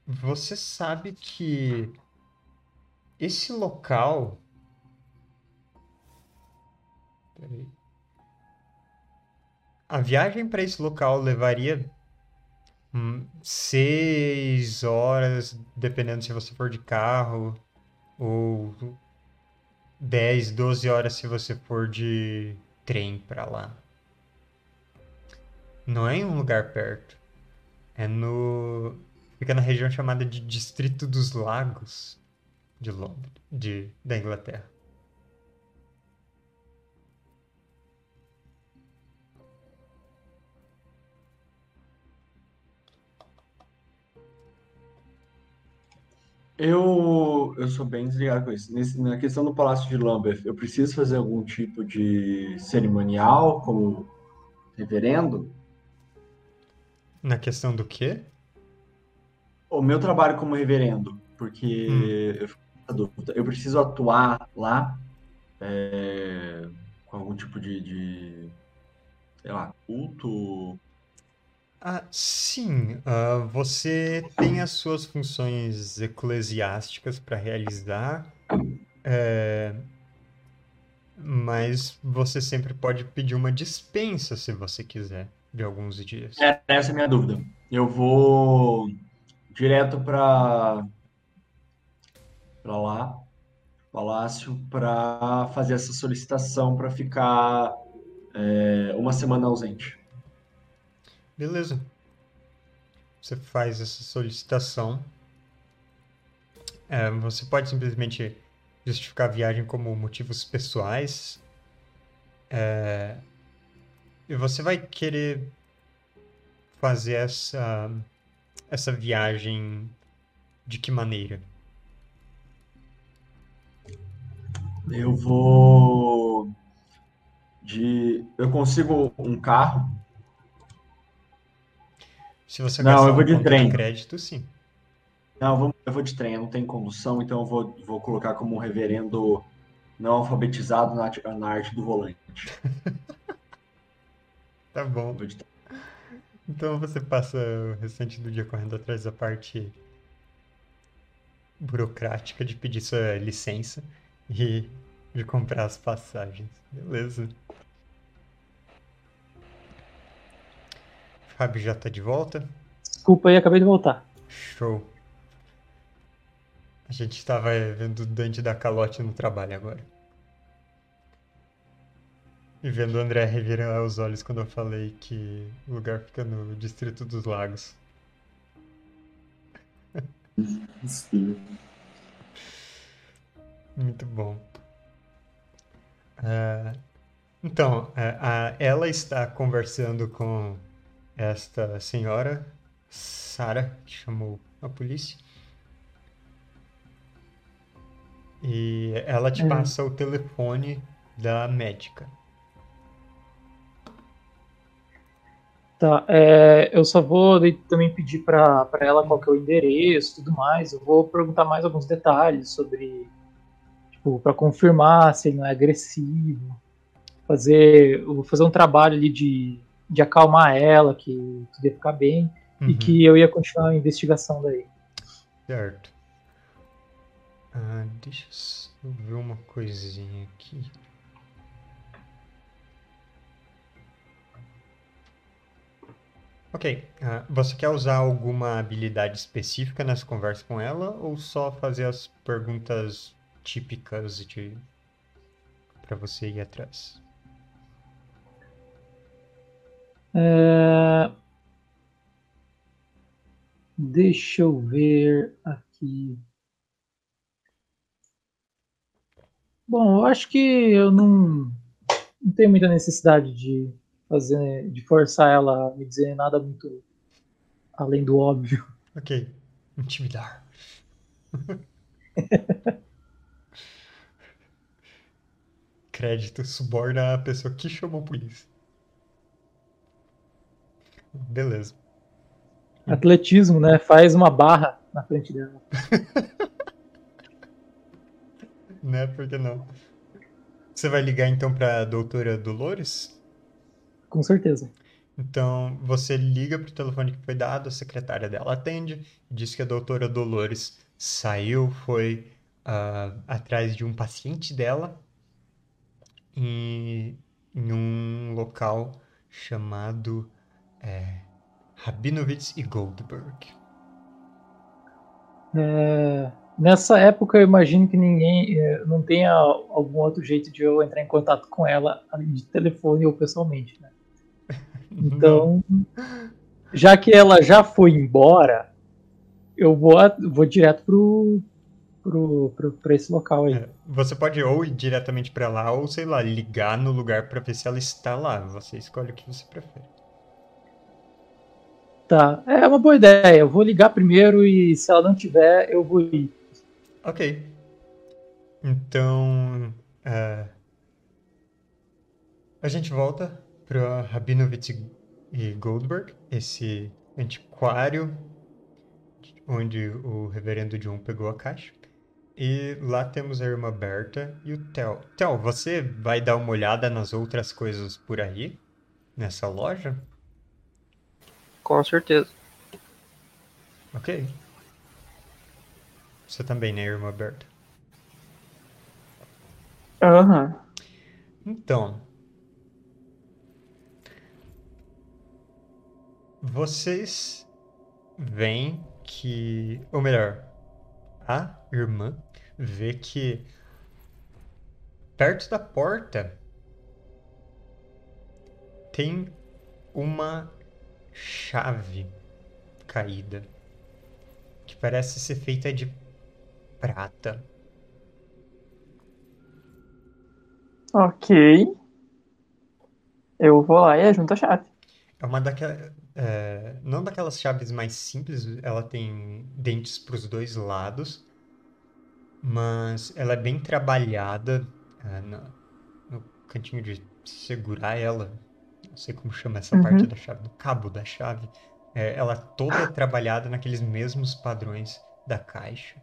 Speaker 1: você sabe que esse local. Peraí. A viagem para esse local levaria seis horas, dependendo se você for de carro, ou 10, 12 horas se você for de trem para lá. Não é em um lugar perto. É no. Fica na região chamada de Distrito dos Lagos de Londres, de, da Inglaterra.
Speaker 4: Eu, eu sou bem desligado com isso. Nesse, na questão do Palácio de Lambeth, eu preciso fazer algum tipo de cerimonial, como reverendo?
Speaker 1: Na questão do quê?
Speaker 4: O meu trabalho como reverendo, porque hum. eu, eu, preciso atuar lá é, com algum tipo de, de, sei lá, culto,
Speaker 1: ah, sim, uh, você tem as suas funções eclesiásticas para realizar, é, mas você sempre pode pedir uma dispensa se você quiser, de alguns dias.
Speaker 4: É, essa é a minha dúvida. Eu vou direto para para lá, palácio, para fazer essa solicitação para ficar é, uma semana ausente.
Speaker 1: Beleza. Você faz essa solicitação. É, você pode simplesmente justificar a viagem como motivos pessoais. É, e você vai querer fazer essa, essa viagem de que maneira?
Speaker 4: Eu vou de. Eu consigo um carro
Speaker 1: se você não, eu vou de trem. De crédito, sim.
Speaker 4: Não, eu vou de trem, eu não tenho condução, então eu vou, vou colocar como um reverendo não alfabetizado na, na arte do volante.
Speaker 1: tá bom. Então você passa o restante do dia correndo atrás da parte burocrática de pedir sua licença e de comprar as passagens. Beleza. Fábio já tá de volta.
Speaker 6: Desculpa aí, acabei de voltar.
Speaker 1: Show. A gente estava vendo o Dante dar calote no trabalho agora. E vendo o André revirar os olhos quando eu falei que o lugar fica no Distrito dos Lagos. Sim. Muito bom. Uh, então, uh, ela está conversando com esta senhora, Sara, que chamou a polícia. E ela te é. passa o telefone da médica.
Speaker 6: Tá, é, eu só vou também pedir para ela qual que é o endereço tudo mais. Eu vou perguntar mais alguns detalhes sobre, tipo, para confirmar se ele não é agressivo. Fazer, fazer um trabalho ali de de acalmar ela, que tudo ia ficar bem, uhum. e que eu ia continuar a investigação daí.
Speaker 1: Certo. Ah, deixa eu ver uma coisinha aqui. Ok. Uh, você quer usar alguma habilidade específica nessa conversa com ela ou só fazer as perguntas típicas de para você ir atrás?
Speaker 6: É... Deixa eu ver aqui. Bom, eu acho que eu não, não tenho muita necessidade de fazer, de forçar ela a me dizer nada muito além do óbvio.
Speaker 1: Ok, intimidar. Crédito suborna a pessoa que chamou a polícia. Beleza.
Speaker 6: Atletismo, né? Faz uma barra na frente dela.
Speaker 1: né? Por que não? Você vai ligar então para a doutora Dolores?
Speaker 6: Com certeza.
Speaker 1: Então, você liga para o telefone que foi dado, a secretária dela atende, diz que a doutora Dolores saiu, foi uh, atrás de um paciente dela em, em um local chamado é, Rabinovitz e Goldberg.
Speaker 6: É, nessa época eu imagino que ninguém é, não tenha algum outro jeito de eu entrar em contato com ela além de telefone ou pessoalmente, né? Então, já que ela já foi embora, eu vou, vou direto pro, pra esse local aí. É,
Speaker 1: você pode ou ir diretamente para lá, ou sei lá, ligar no lugar para ver se ela está lá. Você escolhe o que você prefere.
Speaker 6: Tá, é uma boa ideia. Eu vou ligar primeiro e se ela não tiver, eu vou ir.
Speaker 1: Ok. Então. Uh, a gente volta para Rabinovitz e Goldberg, esse antiquário onde o reverendo John pegou a caixa. E lá temos a irmã Berta e o Theo. Theo, você vai dar uma olhada nas outras coisas por aí? Nessa loja?
Speaker 3: Com certeza.
Speaker 1: Ok. Você também, né, irmã Berta?
Speaker 2: Aham. Uhum.
Speaker 1: Então. Vocês veem que. Ou melhor, a irmã vê que perto da porta tem uma chave caída que parece ser feita de prata.
Speaker 2: Ok. Eu vou lá e junto a chave.
Speaker 1: É uma daquelas. É, não daquelas chaves mais simples, ela tem dentes para os dois lados, mas ela é bem trabalhada é, no, no, cantinho de segurar ela. Não sei como chama essa uhum. parte da chave, no cabo da chave. É, ela toda é trabalhada naqueles mesmos padrões da caixa.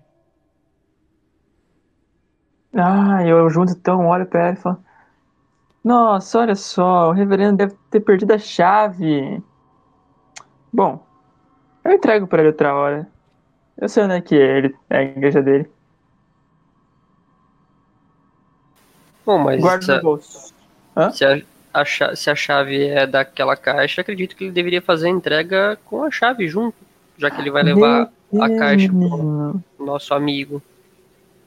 Speaker 2: Ah, eu junto então olho para ela e falo: Nossa, olha só, o reverendo deve ter perdido a chave. Bom, eu entrego para ele outra hora. Eu sei onde é que é, ele, é a igreja dele.
Speaker 3: Bom, mas
Speaker 2: Guarda
Speaker 3: se,
Speaker 2: no bolso.
Speaker 3: Hã? Se, a, a, se a chave é daquela caixa, acredito que ele deveria fazer a entrega com a chave junto, já que ele vai levar a caixa pro nosso amigo.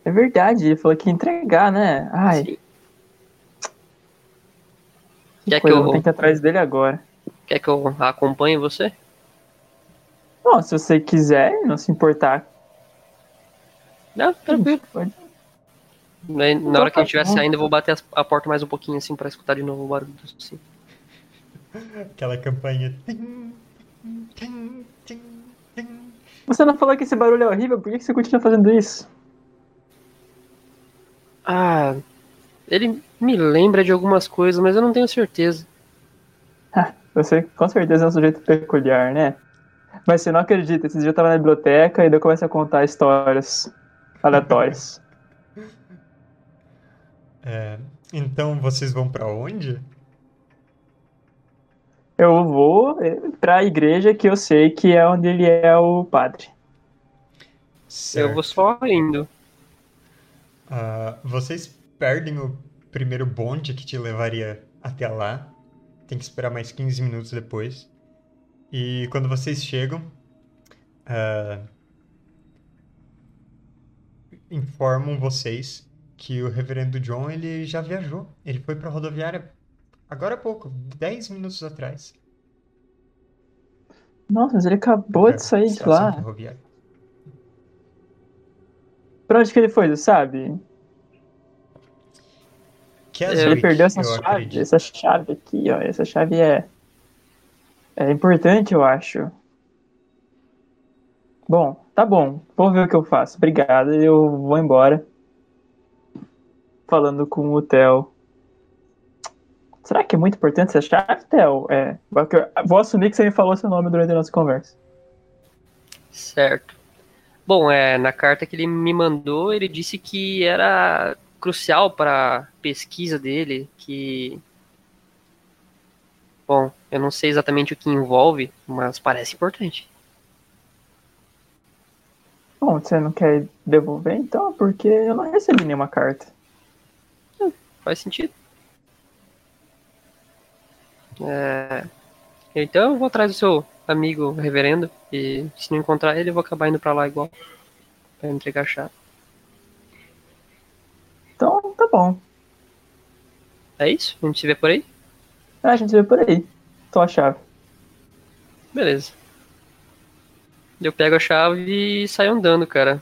Speaker 2: É verdade, ele falou que ia entregar, né? Ai. Sim. Que Quer coisa, que eu vou ter que atrás dele agora.
Speaker 3: Quer que eu acompanhe você?
Speaker 2: Bom, se você quiser, não se importar.
Speaker 3: Não, tranquilo. Pode. Na, hora então que a gente estiver tá saindo, eu vou bater a porta mais um pouquinho assim pra escutar de novo o barulho do sim.
Speaker 1: Aquela campanha.
Speaker 2: Você não falou que esse barulho é horrível? Por que você continua fazendo isso?
Speaker 3: Ah, ele me lembra de algumas coisas, mas eu não tenho certeza.
Speaker 2: você com certeza é um sujeito peculiar, né? Mas você não acredita, esse dia eu tava na biblioteca e daí eu começo a contar histórias aleatórias.
Speaker 1: É, então vocês vão para onde?
Speaker 2: Eu vou é, para a igreja que eu sei que é onde ele é o padre.
Speaker 3: Certo. Eu vou só indo.
Speaker 1: Uh, vocês perdem o primeiro bonde que te levaria até lá. Tem que esperar mais 15 minutos depois. E quando vocês chegam, uh, informam vocês que o reverendo John ele já viajou. Ele foi para a rodoviária agora há pouco, 10 minutos atrás.
Speaker 2: Nossa, mas ele acabou de sair de lá. Pra onde que ele foi, você sabe? ele perdeu essa chave, acredito. essa chave aqui, ó. Essa chave é é importante, eu acho. Bom, tá bom. Vou ver o que eu faço. Obrigado. Eu vou embora. Falando com o Theo. Será que é muito importante essa chave, Theo? É, vou assumir que você me falou seu nome durante a nossa conversa.
Speaker 3: Certo. Bom, é, na carta que ele me mandou, ele disse que era crucial para a pesquisa dele, que Bom, eu não sei exatamente o que envolve, mas parece importante.
Speaker 2: Bom, você não quer devolver então? Porque eu não recebi nenhuma carta.
Speaker 3: É, faz sentido. É... Então eu vou atrás do seu amigo reverendo e se não encontrar ele eu vou acabar indo pra lá igual. Pra entregar a chave.
Speaker 2: Então, tá bom.
Speaker 3: É isso? A gente se vê por aí?
Speaker 2: Ah, a gente vê por aí. Tô a chave.
Speaker 3: Beleza. Eu pego a chave e saio andando, cara.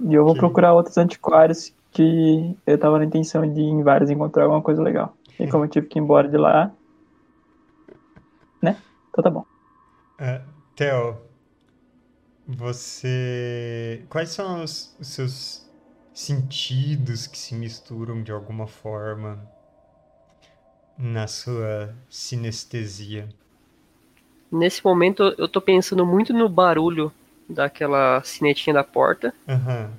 Speaker 2: E eu vou procurar outros antiquários que eu tava na intenção de ir em vários encontrar alguma coisa legal. E como eu tive que ir embora de lá. Né? Então tá bom.
Speaker 1: Uh, Theo, você. Quais são os, os seus sentidos que se misturam de alguma forma na sua sinestesia?
Speaker 3: Nesse momento eu tô pensando muito no barulho daquela sinetinha da porta.
Speaker 1: Uhum.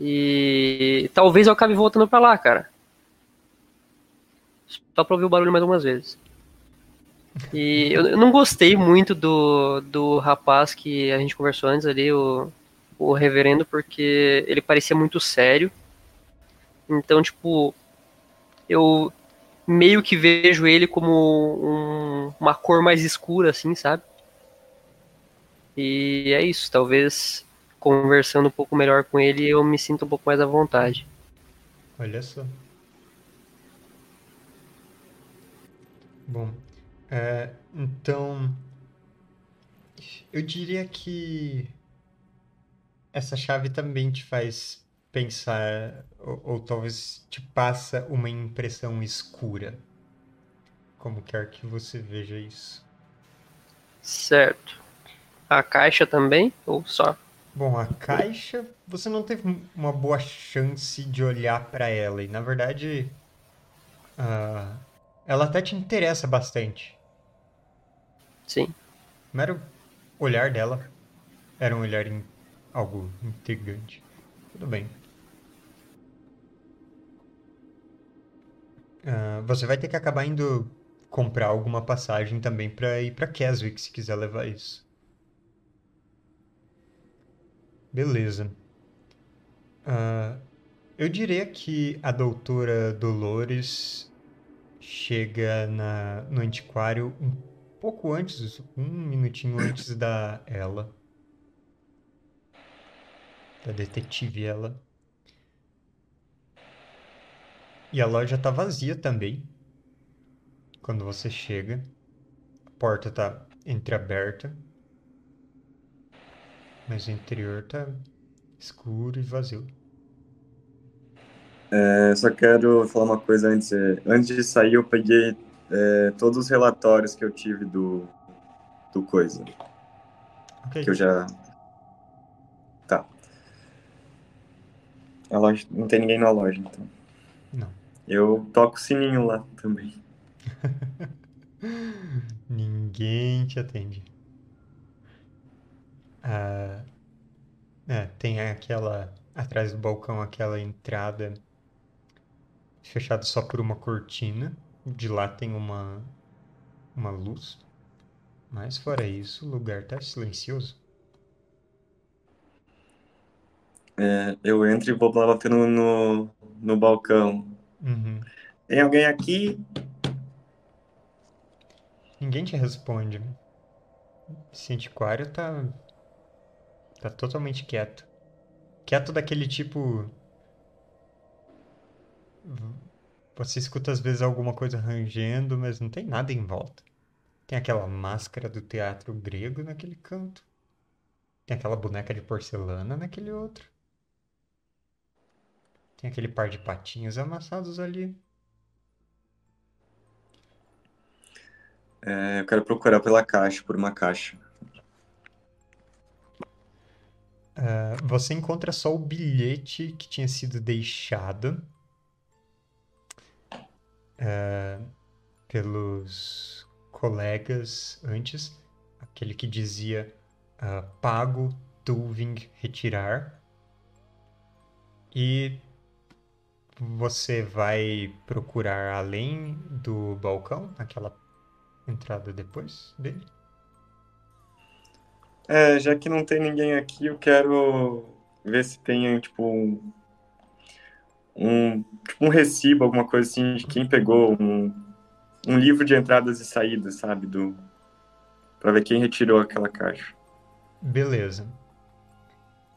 Speaker 3: E talvez eu acabe voltando para lá, cara. Só pra ouvir o barulho mais algumas vezes. E eu, eu, não gostei muito do, do rapaz que a gente conversou antes ali, o, o reverendo, porque ele parecia muito sério. Então, tipo, eu meio que vejo ele como um, uma cor mais escura, assim, sabe? E é isso, talvez conversando um pouco melhor com ele eu me sinto um pouco mais à vontade.
Speaker 1: Olha só. Bom, é, então eu diria que essa chave também te faz pensar, ou, ou, talvez te passa uma impressão escura. Como quer que você veja isso.
Speaker 3: Certo. A caixa também, ou só?
Speaker 1: Bom, a caixa, você não teve uma boa chance de olhar para ela, e na verdade, uh, ela até te interessa bastante.
Speaker 3: Sim.
Speaker 1: O mero olhar dela era um olhar in, algo intrigante. Tudo bem. Uh, você vai ter que acabar indo comprar alguma passagem também para ir para Keswick se quiser levar isso. Beleza. Uh, eu diria que a doutora Dolores chega na, no antiquário um pouco antes, um minutinho antes da ela. Da detetive ela. E a loja tá vazia também. Quando você chega, a porta tá entreaberta. Mas o interior tá escuro e vazio.
Speaker 5: É, só quero falar uma coisa antes. É, antes de sair, eu peguei é, todos os relatórios que eu tive do, do coisa.
Speaker 1: Okay.
Speaker 5: Que eu já. Tá. A loja. Não tem ninguém na loja, então.
Speaker 1: Não.
Speaker 5: Eu toco o sininho lá também.
Speaker 1: Ninguém te atende. Ah, é, tem aquela. Atrás do balcão, aquela entrada fechada só por uma cortina. De lá tem uma, uma luz. Mas fora isso, o lugar tá silencioso.
Speaker 5: É, eu entro e vou lá batendo no, no balcão.
Speaker 1: Uhum.
Speaker 5: Tem alguém aqui?
Speaker 1: Ninguém te responde. Esse antiquário tá. Tá totalmente quieto. Quieto daquele tipo. Você escuta às vezes alguma coisa rangendo, mas não tem nada em volta. Tem aquela máscara do teatro grego naquele canto. Tem aquela boneca de porcelana naquele outro. Tem aquele par de patinhos amassados ali.
Speaker 5: É, eu quero procurar pela caixa, por uma caixa.
Speaker 1: Uh, você encontra só o bilhete que tinha sido deixado uh, pelos colegas antes. Aquele que dizia uh, pago, Tuving, retirar. E você vai procurar além do balcão, aquela entrada depois dele?
Speaker 5: É, já que não tem ninguém aqui, eu quero ver se tem, tipo, um, um, tipo, um recibo, alguma coisa assim, de quem pegou um, um livro de entradas e saídas, sabe? Do, pra ver quem retirou aquela caixa.
Speaker 1: Beleza.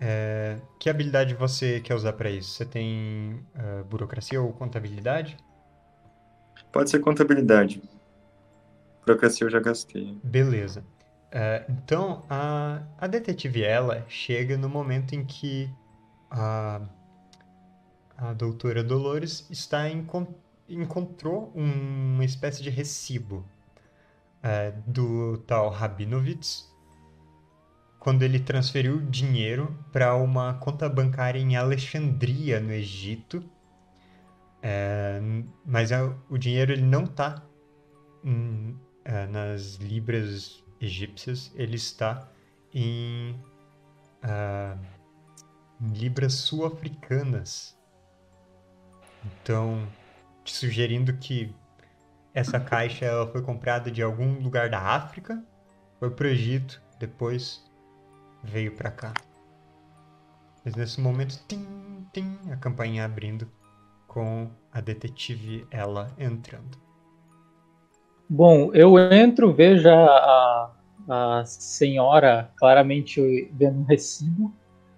Speaker 1: É, que habilidade você quer usar para isso? Você tem uh, burocracia ou contabilidade?
Speaker 5: Pode ser contabilidade. Procacil eu já gastei.
Speaker 1: Beleza. Uh, então, a, a detetive ela chega no momento em que a, a doutora Dolores está em, encontrou uma espécie de recibo uh, do tal Rabinovitz quando ele transferiu dinheiro para uma conta bancária em Alexandria, no Egito. É, mas o dinheiro ele não está é, nas libras egípcias, ele está em, uh, em libras sul-africanas. Então, te sugerindo que essa caixa ela foi comprada de algum lugar da África, foi para o Egito, depois veio para cá. Mas nesse momento, tim, tim, a campainha abrindo com a detetive ela entrando.
Speaker 6: Bom, eu entro, vejo a, a senhora claramente vendo um recibo,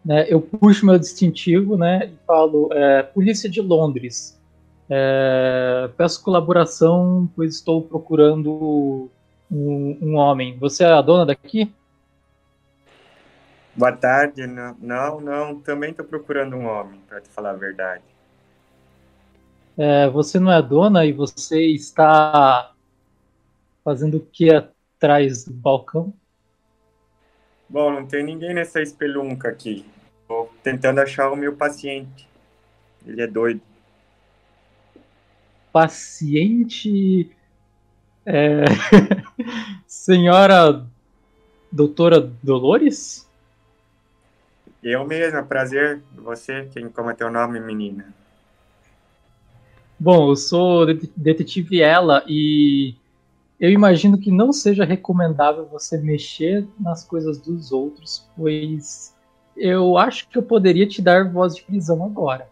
Speaker 6: né? Eu puxo meu distintivo, né? E falo, é, polícia de Londres, é, peço colaboração, pois estou procurando um, um homem. Você é a dona daqui?
Speaker 5: Boa tarde. Não, não, não também estou procurando um homem, para te falar a verdade.
Speaker 6: É, você não é dona e você está fazendo o que atrás do balcão?
Speaker 5: Bom, não tem ninguém nessa espelunca aqui. Estou tentando achar o meu paciente. Ele é doido.
Speaker 6: Paciente. É... Senhora doutora Dolores?
Speaker 5: Eu mesmo, prazer. Você, quem, como é teu nome, menina?
Speaker 6: Bom, eu sou detetive ela e eu imagino que não seja recomendável você mexer nas coisas dos outros, pois eu acho que eu poderia te dar voz de prisão agora.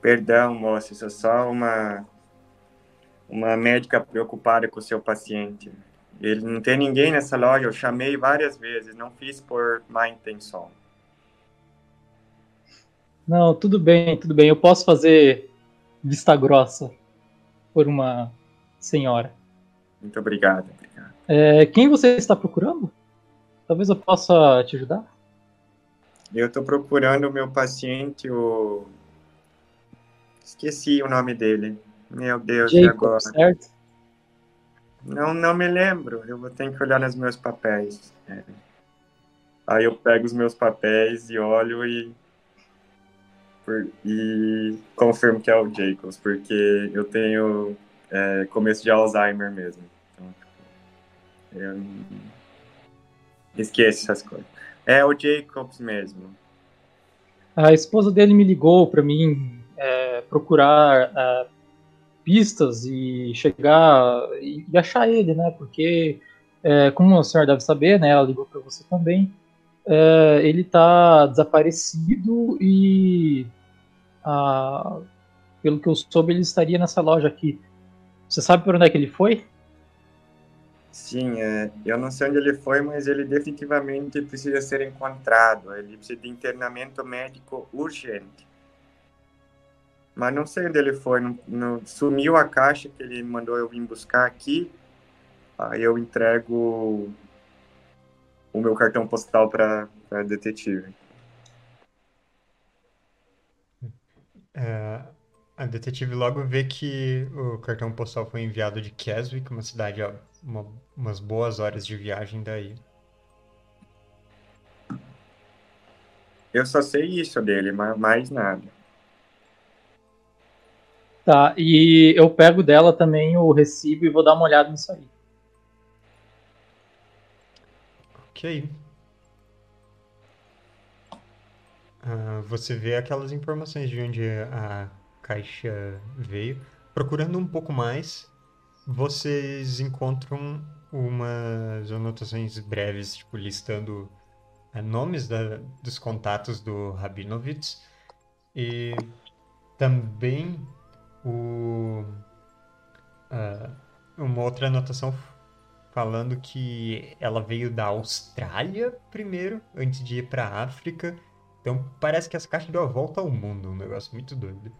Speaker 5: Perdão, moça, isso é só uma uma médica preocupada com o seu paciente. Ele não tem ninguém nessa loja, eu chamei várias vezes, não fiz por má intenção.
Speaker 6: Não, tudo bem, tudo bem. Eu posso fazer vista grossa por uma senhora.
Speaker 5: Muito obrigado, obrigado.
Speaker 6: É, quem você está procurando? Talvez eu possa te ajudar?
Speaker 5: Eu estou procurando o meu paciente, o. Esqueci o nome dele. Meu Deus, Jacob, agora? Certo? Não, não me lembro. Eu vou ter que olhar nos meus papéis. É. Aí eu pego os meus papéis e olho e e confirmo que é o Jacobs, porque eu tenho é, começo de Alzheimer mesmo. Então, eu esqueço essas coisas. É o Jacobs mesmo.
Speaker 6: A esposa dele me ligou para mim é, procurar é, pistas e chegar e, achar ele, né? Porque, é, como a senhora deve saber, né? Ela ligou para você também. É, ele está desaparecido e, a, pelo que eu soube, ele estaria nessa loja aqui. Você sabe por onde é que ele foi?
Speaker 5: Sim, é, eu não sei onde ele foi, mas ele definitivamente precisa ser encontrado. Ele precisa de internamento médico urgente. Mas não sei onde ele foi. Não, não, sumiu a caixa que ele mandou eu vir buscar aqui. Aí eu entrego o meu cartão postal para detetive.
Speaker 1: É, a detetive logo vê que o cartão postal foi enviado de Keswick, uma cidade a uma, umas boas horas de viagem daí.
Speaker 5: Eu só sei isso dele, mas mais nada.
Speaker 6: Tá, e eu pego dela também o recibo e vou dar uma olhada nisso aí.
Speaker 1: Ok. Uh, você vê aquelas informações de onde a caixa veio. Procurando um pouco mais, vocês encontram umas anotações breves, tipo, listando uh, nomes da, dos contatos do Rabinovitz e também o, uh, uma outra anotação falando que ela veio da Austrália primeiro, antes de ir para a África. Então parece que essa caixa deu a volta ao mundo, um negócio muito doido.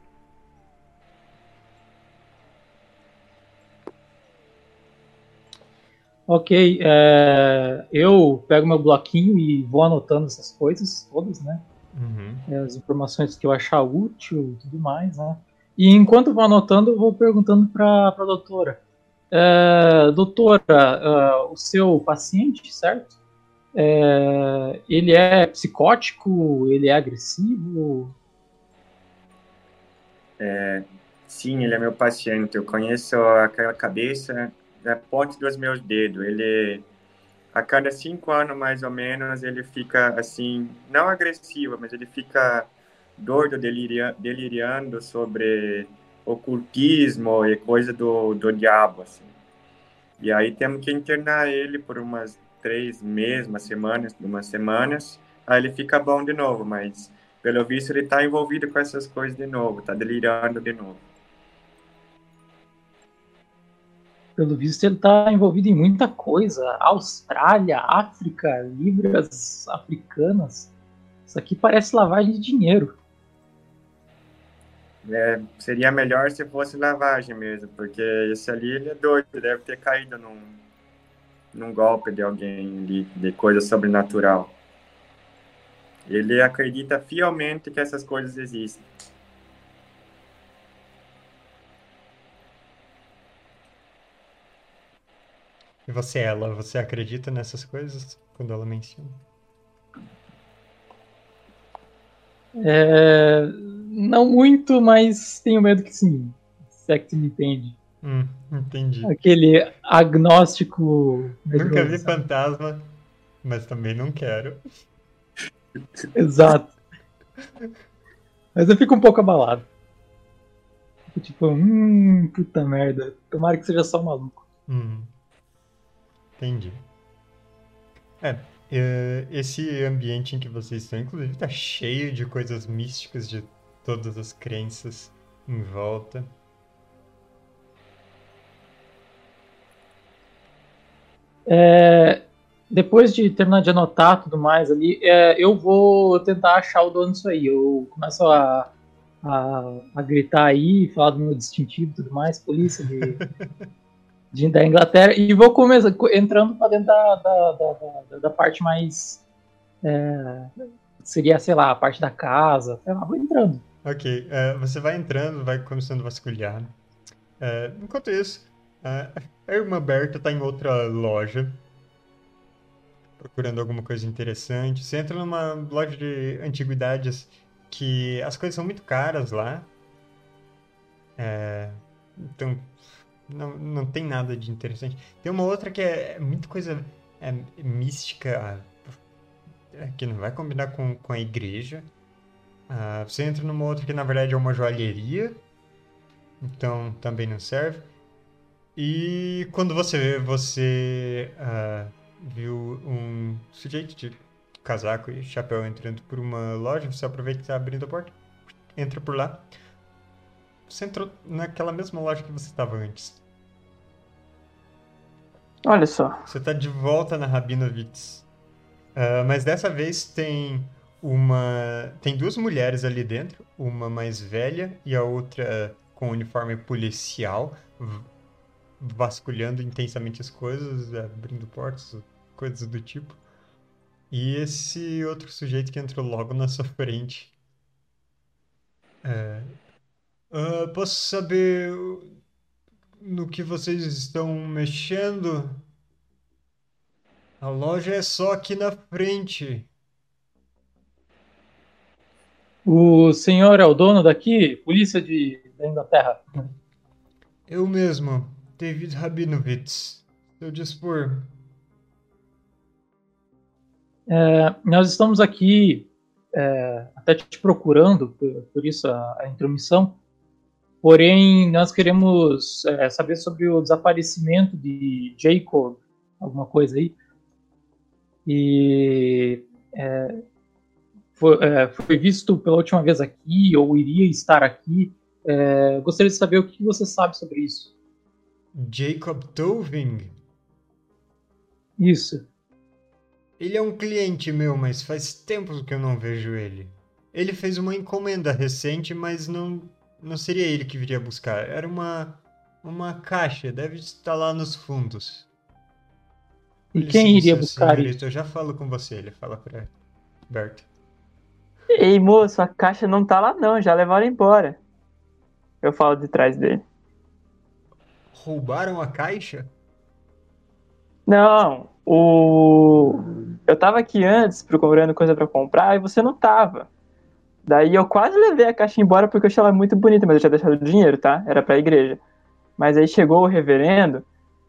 Speaker 6: Ok, é, eu pego meu bloquinho e vou anotando essas coisas todas, né? Uhum. É, as informações que eu achar útil e tudo mais, né? E enquanto vou anotando, eu vou perguntando para a doutora. É, doutora, uh, o seu paciente, certo? É, ele é psicótico? Ele é agressivo?
Speaker 5: É, sim, ele é meu paciente. Eu conheço aquela cabeça da ponte dos meus dedos. Ele, a cada cinco anos mais ou menos, ele fica assim, não agressivo, mas ele fica doido, deliria, deliriando sobre ocultismo e coisa do, do diabo, assim. E aí temos que internar ele por umas três meses, semanas, umas semanas, aí ele fica bom de novo, mas pelo visto ele está envolvido com essas coisas de novo, está delirando de novo.
Speaker 6: Pelo visto ele está envolvido em muita coisa, Austrália, África, libras africanas. Isso aqui parece lavagem de dinheiro.
Speaker 5: É, seria melhor se fosse lavagem mesmo, porque esse ali ele é doido, deve ter caído num, num golpe de alguém de, de coisa sobrenatural. Ele acredita fielmente que essas coisas existem.
Speaker 1: E você, ela, você acredita nessas coisas quando ela menciona?
Speaker 6: É, não muito, mas tenho medo que sim. Se é que tu me entende.
Speaker 1: Hum, entendi.
Speaker 6: Aquele agnóstico.
Speaker 1: Nunca vi fantasma, mas também não quero.
Speaker 6: Exato. Mas eu fico um pouco abalado. Fico tipo, hum, puta merda. Tomara que seja só um maluco.
Speaker 1: Hum. Entendi. É, é, esse ambiente em que vocês estão, inclusive, tá cheio de coisas místicas de todas as crenças em volta.
Speaker 6: É, depois de terminar de anotar tudo mais ali, é, eu vou tentar achar o dono disso aí. Eu começo a, a, a gritar aí, falar do meu distintivo e tudo mais, polícia de, de, da Inglaterra, e vou começar entrando para dentro da, da, da, da, parte mais. É, seria, sei lá, a parte da casa, sei lá, vou entrando.
Speaker 1: Ok, uh, você vai entrando, vai começando a vasculhar. Uh, enquanto isso, uh, a irmã Berta está em outra loja, procurando alguma coisa interessante. Você entra numa loja de antiguidades que as coisas são muito caras lá. então, não, não tem nada de interessante. Tem uma outra que é, é muita coisa é, mística, é, que não vai combinar com, com a igreja. Uh, você entra numa outra que na verdade é uma joalheria, então também não serve. E quando você vê, você uh, viu um sujeito de casaco e chapéu entrando por uma loja, você aproveita que está abrindo a porta, entra por lá. Você entrou naquela mesma loja que você estava antes.
Speaker 2: Olha só.
Speaker 1: Você está de volta na Rabinovitz. Uh, mas dessa vez tem uma. Tem duas mulheres ali dentro, uma mais velha e a outra com uniforme policial, vasculhando intensamente as coisas, abrindo portas, coisas do tipo. E esse outro sujeito que entrou logo na sua frente. É... Uh, posso saber no que vocês estão mexendo? A loja é só aqui na frente.
Speaker 6: O senhor é o dono daqui? Polícia de, da Inglaterra.
Speaker 1: Eu mesmo, David Rabinovitz. Seu dispor.
Speaker 6: É, nós estamos aqui é, até te procurando, por, por isso a, a, intromissão. Porém, nós queremos é, saber sobre o desaparecimento de Jacob, alguma coisa aí. E é, foi, é, foi, visto pela última vez aqui, ou iria estar aqui. É, gostaria de saber o que você sabe sobre isso.
Speaker 1: Jacob Toving?
Speaker 6: Isso.
Speaker 1: Ele é um cliente meu, mas faz tempo que eu não vejo ele. Ele fez uma encomenda recente, mas não não seria ele que viria buscar. Era uma, uma caixa, deve estar lá nos fundos.
Speaker 6: E quem iria buscar
Speaker 1: isso? Eu já falo com você, ele fala pra Berta.
Speaker 2: Ei, moço, a caixa não tá lá não, já levaram embora. Eu falo de trás dele.
Speaker 1: Roubaram a caixa?
Speaker 2: Não, o. Eu tava aqui antes procurando coisa para comprar e você não tava. Daí eu quase levei a caixa embora porque eu achei ela muito bonita, mas eu tinha deixado o dinheiro, tá? Era pra igreja. Mas aí chegou o reverendo,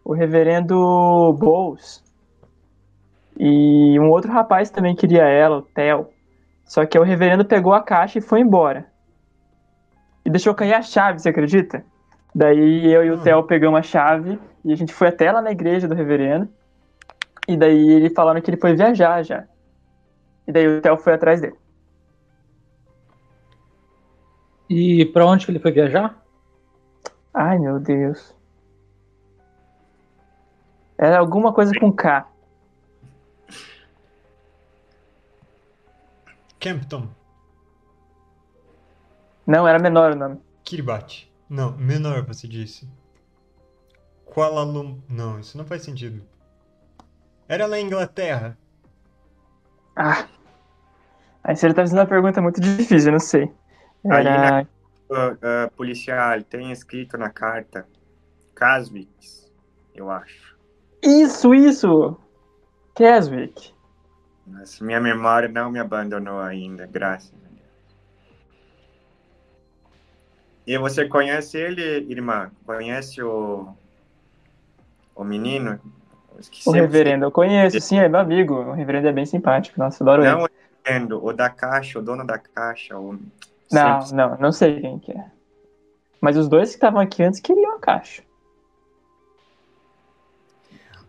Speaker 2: o reverendo Bowles. E um outro rapaz também queria ela, o Theo. Só que o reverendo pegou a caixa e foi embora. E deixou cair a chave, você acredita? Daí eu e o hum. Theo pegamos a chave e a gente foi até lá na igreja do reverendo. E daí ele falaram que ele foi viajar já. E daí o Theo foi atrás dele.
Speaker 6: E para onde que ele foi viajar?
Speaker 2: Ai, meu Deus. Era alguma coisa com K.
Speaker 1: Campton.
Speaker 2: Não, era menor o nome.
Speaker 1: Kiribati. Não, menor você disse. Kuala Lumpur. Não, isso não faz sentido. Era na Inglaterra.
Speaker 2: Ah. Aí você tá fazendo uma pergunta muito difícil, eu não sei.
Speaker 5: Aí na, uh, uh, policial tem escrito na carta Caswicks, eu acho.
Speaker 2: Isso, isso!
Speaker 5: Mas minha memória não me abandonou ainda, graças a Deus. E você conhece ele, irmã? Conhece o, o menino?
Speaker 2: O reverendo, eu conheço, sim, é meu amigo. O reverendo é bem simpático, nossa, adoro
Speaker 5: não
Speaker 2: ele.
Speaker 5: Não o reverendo, o da caixa, o dono da caixa. O...
Speaker 2: Não, Sempre... não, não sei quem que é. Mas os dois que estavam aqui antes queriam a caixa.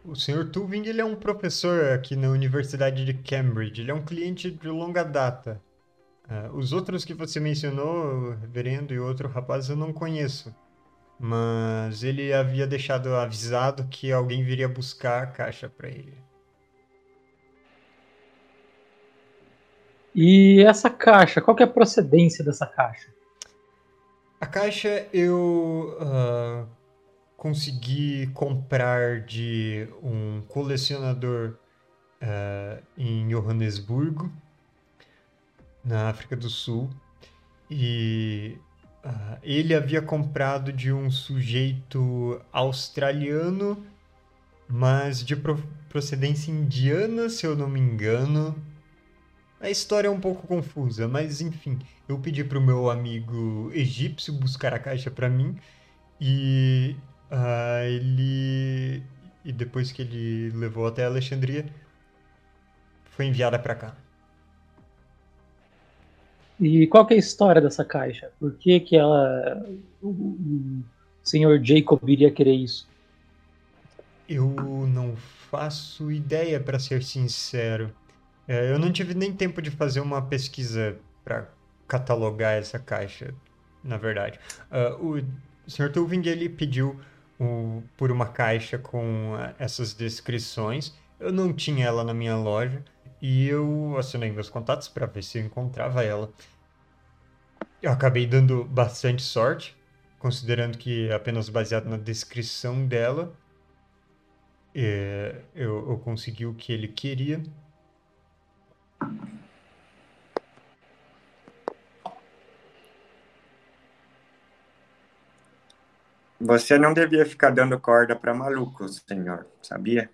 Speaker 1: O Sr. Tuving ele é um professor aqui na Universidade de Cambridge. Ele é um cliente de longa data. Uh, os outros que você mencionou, o reverendo e outro rapaz, eu não conheço. Mas ele havia deixado avisado que alguém viria buscar a caixa para ele.
Speaker 6: E essa caixa, qual é a procedência dessa caixa?
Speaker 1: A caixa eu uh, consegui comprar de um colecionador uh, em Johannesburgo, na África do Sul, e Uh, ele havia comprado de um sujeito australiano, mas de pro procedência indiana, se eu não me engano. A história é um pouco confusa, mas enfim, eu pedi para o meu amigo egípcio buscar a caixa para mim e uh, ele e depois que ele levou até Alexandria foi enviada para cá.
Speaker 6: E qual é a história dessa caixa? Por que, que ela. O, o senhor Jacob iria querer isso?
Speaker 1: Eu não faço ideia, para ser sincero. É, eu não tive nem tempo de fazer uma pesquisa para catalogar essa caixa, na verdade. Uh, o Sr. Tuving ele pediu o, por uma caixa com essas descrições. Eu não tinha ela na minha loja e eu acionei meus contatos para ver se eu encontrava ela. Eu acabei dando bastante sorte, considerando que apenas baseado na descrição dela, é, eu, eu consegui o que ele queria.
Speaker 5: Você não devia ficar dando corda para malucos, senhor, sabia?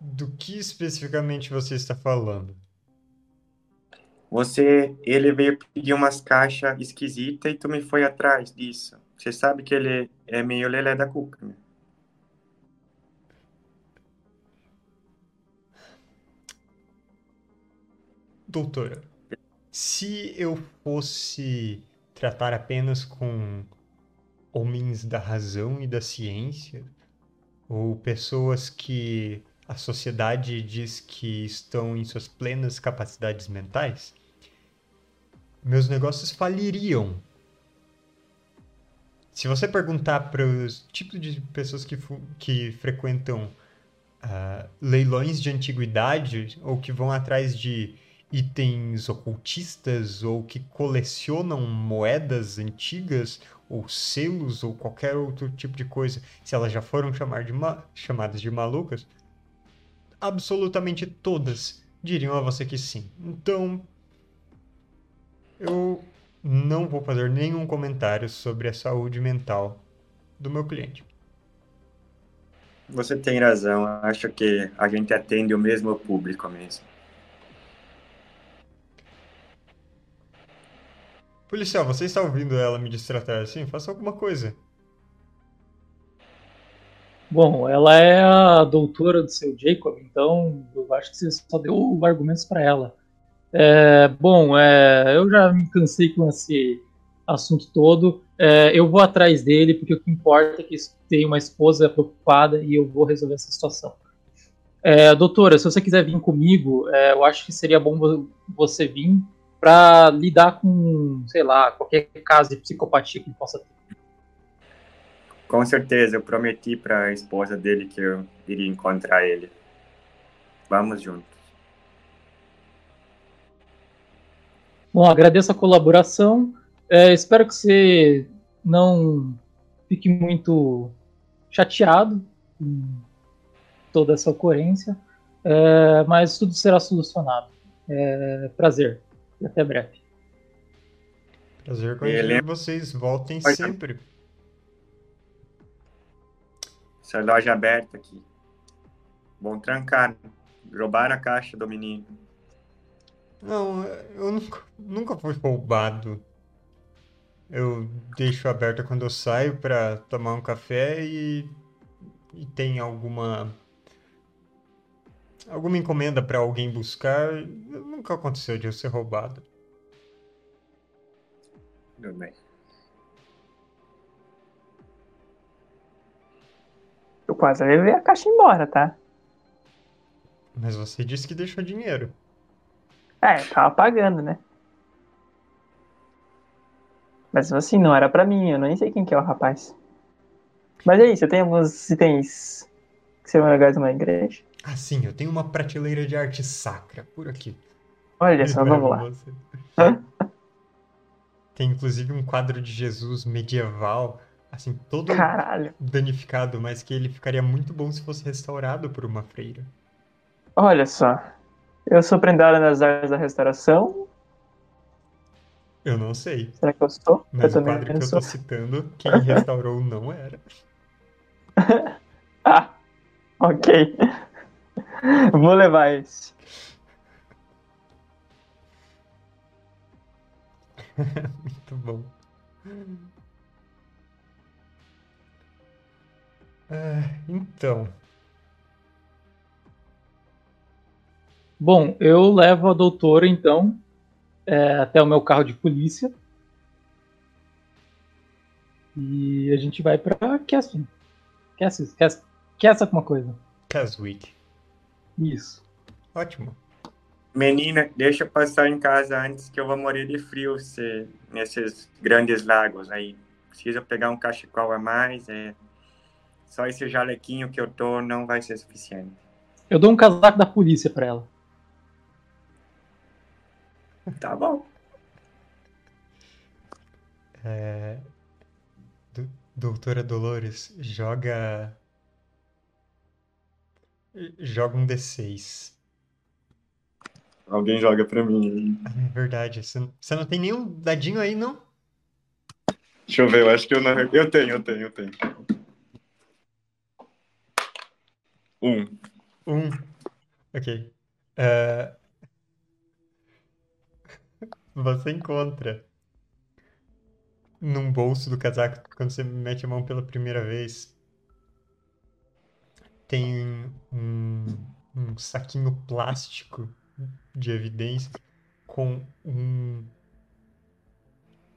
Speaker 1: Do que especificamente você está falando?
Speaker 5: Você, ele veio pedir umas caixas esquisitas e tu me foi atrás disso. Você sabe que ele é meio lelé da cuca, né?
Speaker 1: Doutora, se eu fosse tratar apenas com homens da razão e da ciência, ou pessoas que a sociedade diz que estão em suas plenas capacidades mentais, meus negócios faliriam. Se você perguntar para os tipos de pessoas que, que frequentam uh, leilões de antiguidade ou que vão atrás de itens ocultistas ou que colecionam moedas antigas ou selos, ou qualquer outro tipo de coisa, se elas já foram de chamadas de malucas, absolutamente todas diriam a você que sim. Então, eu não vou fazer nenhum comentário sobre a saúde mental do meu cliente.
Speaker 5: Você tem razão. Acho que a gente atende o mesmo público mesmo.
Speaker 1: Policial, você está ouvindo ela me distratar assim? Faça alguma coisa.
Speaker 6: Bom, ela é a doutora do seu Jacob, então eu acho que você só deu argumentos para ela. É, bom, é, eu já me cansei com esse assunto todo. É, eu vou atrás dele, porque o que importa é que tem uma esposa preocupada e eu vou resolver essa situação. É, doutora, se você quiser vir comigo, é, eu acho que seria bom você vir para lidar com, sei lá, qualquer caso de psicopatia que ele possa ter.
Speaker 5: Com certeza, eu prometi para a esposa dele que eu iria encontrar ele. Vamos juntos.
Speaker 6: Bom, agradeço a colaboração. É, espero que você não fique muito chateado com toda essa ocorrência, é, mas tudo será solucionado. É, prazer até breve.
Speaker 1: Prazer com ele. Vocês voltem sempre.
Speaker 5: Essa loja aberta aqui. Bom trancar. Roubaram a caixa do menino.
Speaker 1: Não, eu nunca, nunca fui roubado. Eu deixo aberta quando eu saio para tomar um café e, e tem alguma alguma encomenda para alguém buscar. Nunca aconteceu de eu ser roubado.
Speaker 5: Tudo bem.
Speaker 2: Eu quase levei a caixa embora, tá?
Speaker 1: Mas você disse que deixou dinheiro.
Speaker 2: É, tava pagando, né? Mas assim, não era pra mim, eu nem sei quem que é o rapaz. Mas é isso, eu tenho alguns itens que seriam legais numa igreja.
Speaker 1: Ah, sim, eu tenho uma prateleira de arte sacra por aqui.
Speaker 2: Olha só, vamos lá.
Speaker 1: Tem inclusive um quadro de Jesus medieval, assim, todo
Speaker 2: Caralho.
Speaker 1: danificado, mas que ele ficaria muito bom se fosse restaurado por uma freira.
Speaker 2: Olha só. Eu sou prendada nas áreas da restauração.
Speaker 1: Eu não sei.
Speaker 2: Será que eu sou?
Speaker 1: Mas
Speaker 2: eu
Speaker 1: o quadro que eu tô citando, quem restaurou não era.
Speaker 2: ah, ok. Vou levar esse.
Speaker 1: Muito bom. É, então,
Speaker 6: Bom, eu levo a doutora, então, é, até o meu carro de polícia. E a gente vai pra Keswin. Keswin, Kes, alguma coisa.
Speaker 1: Keswick.
Speaker 6: Isso.
Speaker 1: Ótimo.
Speaker 5: Menina, deixa eu passar em casa antes que eu vou morrer de frio se, nesses grandes lagos aí. Precisa pegar um cachecol a mais, é... Só esse jalequinho que eu tô não vai ser suficiente.
Speaker 6: Eu dou um casaco da polícia pra ela.
Speaker 5: Tá bom.
Speaker 1: É... Doutora Dolores, joga. Joga um D6.
Speaker 5: Alguém joga pra mim.
Speaker 1: É verdade. Você não tem nenhum dadinho aí, não?
Speaker 5: Deixa eu ver, eu acho que eu não. Eu tenho, eu tenho, eu tenho. Um.
Speaker 1: Um. Ok. Uh, você encontra num bolso do casaco, quando você mete a mão pela primeira vez, tem um, um saquinho plástico de evidência com um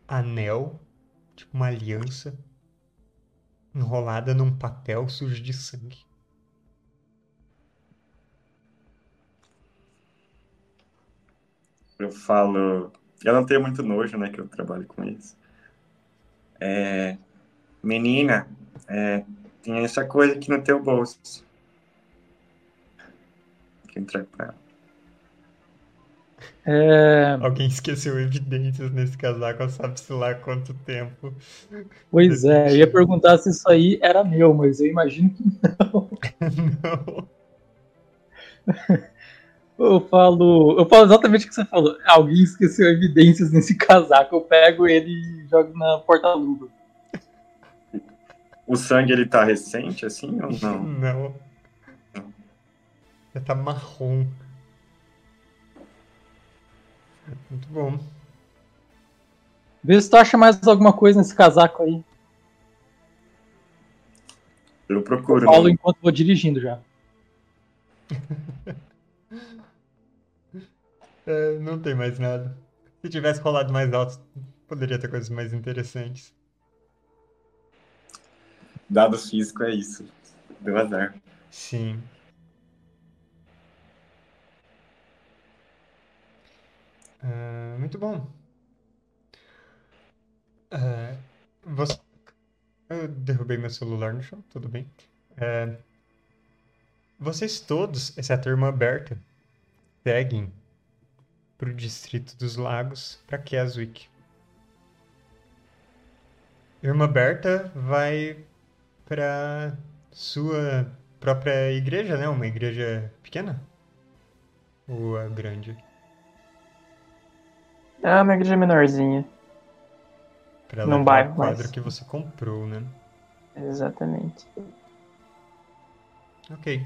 Speaker 1: anel, tipo uma aliança, enrolada num papel sujo de sangue.
Speaker 5: Eu falo, eu não tenho muito nojo, né, que eu trabalho com isso. É, menina, é, tem essa coisa aqui no teu bolso. Que entrar pra ela.
Speaker 1: É... Alguém esqueceu evidências nesse casaco, sabe-se lá quanto tempo.
Speaker 6: Pois é, eu ia perguntar se isso aí era meu, mas eu imagino que não. não. Eu falo, eu falo exatamente o que você falou. Alguém esqueceu evidências nesse casaco. Eu pego ele e jogo na porta-luva.
Speaker 5: O sangue ele tá recente assim ou não?
Speaker 1: Não. Ele tá marrom. Muito bom.
Speaker 6: Vê se tu acha mais alguma coisa nesse casaco aí.
Speaker 5: Eu procuro.
Speaker 6: Eu falo né? enquanto vou dirigindo já.
Speaker 1: é, não tem mais nada. Se tivesse rolado mais alto, poderia ter coisas mais interessantes.
Speaker 5: Dados físico é isso. Deu azar.
Speaker 1: Sim. Uh, muito bom. Uh, você... Eu derrubei meu celular no chão, tudo bem. Uh, vocês todos, exceto a irmã Berta, seguem para o Distrito dos Lagos, para Keswick. Irmã Berta vai para sua própria igreja, né? Uma igreja pequena? Ou a grande?
Speaker 2: É uma igreja menorzinha.
Speaker 1: Pra Num bairro, o quadro mas... que você comprou, né?
Speaker 2: Exatamente.
Speaker 1: Ok.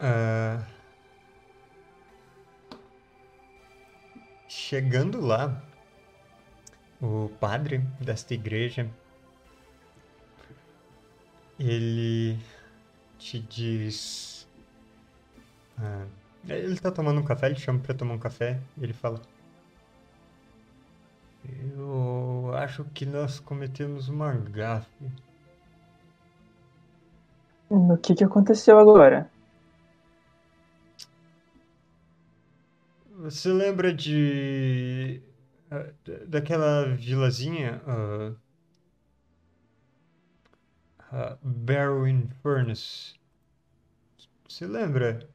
Speaker 1: Uh... Chegando lá, o padre desta igreja ele te diz. Ah, ele tá tomando um café, ele chama pra tomar um café e ele fala. Eu acho que nós cometemos uma gafe.
Speaker 2: O que, que aconteceu agora?
Speaker 1: Você lembra de. Ah, daquela vilazinha? Uh, uh, Barrowing Furnace. Você lembra?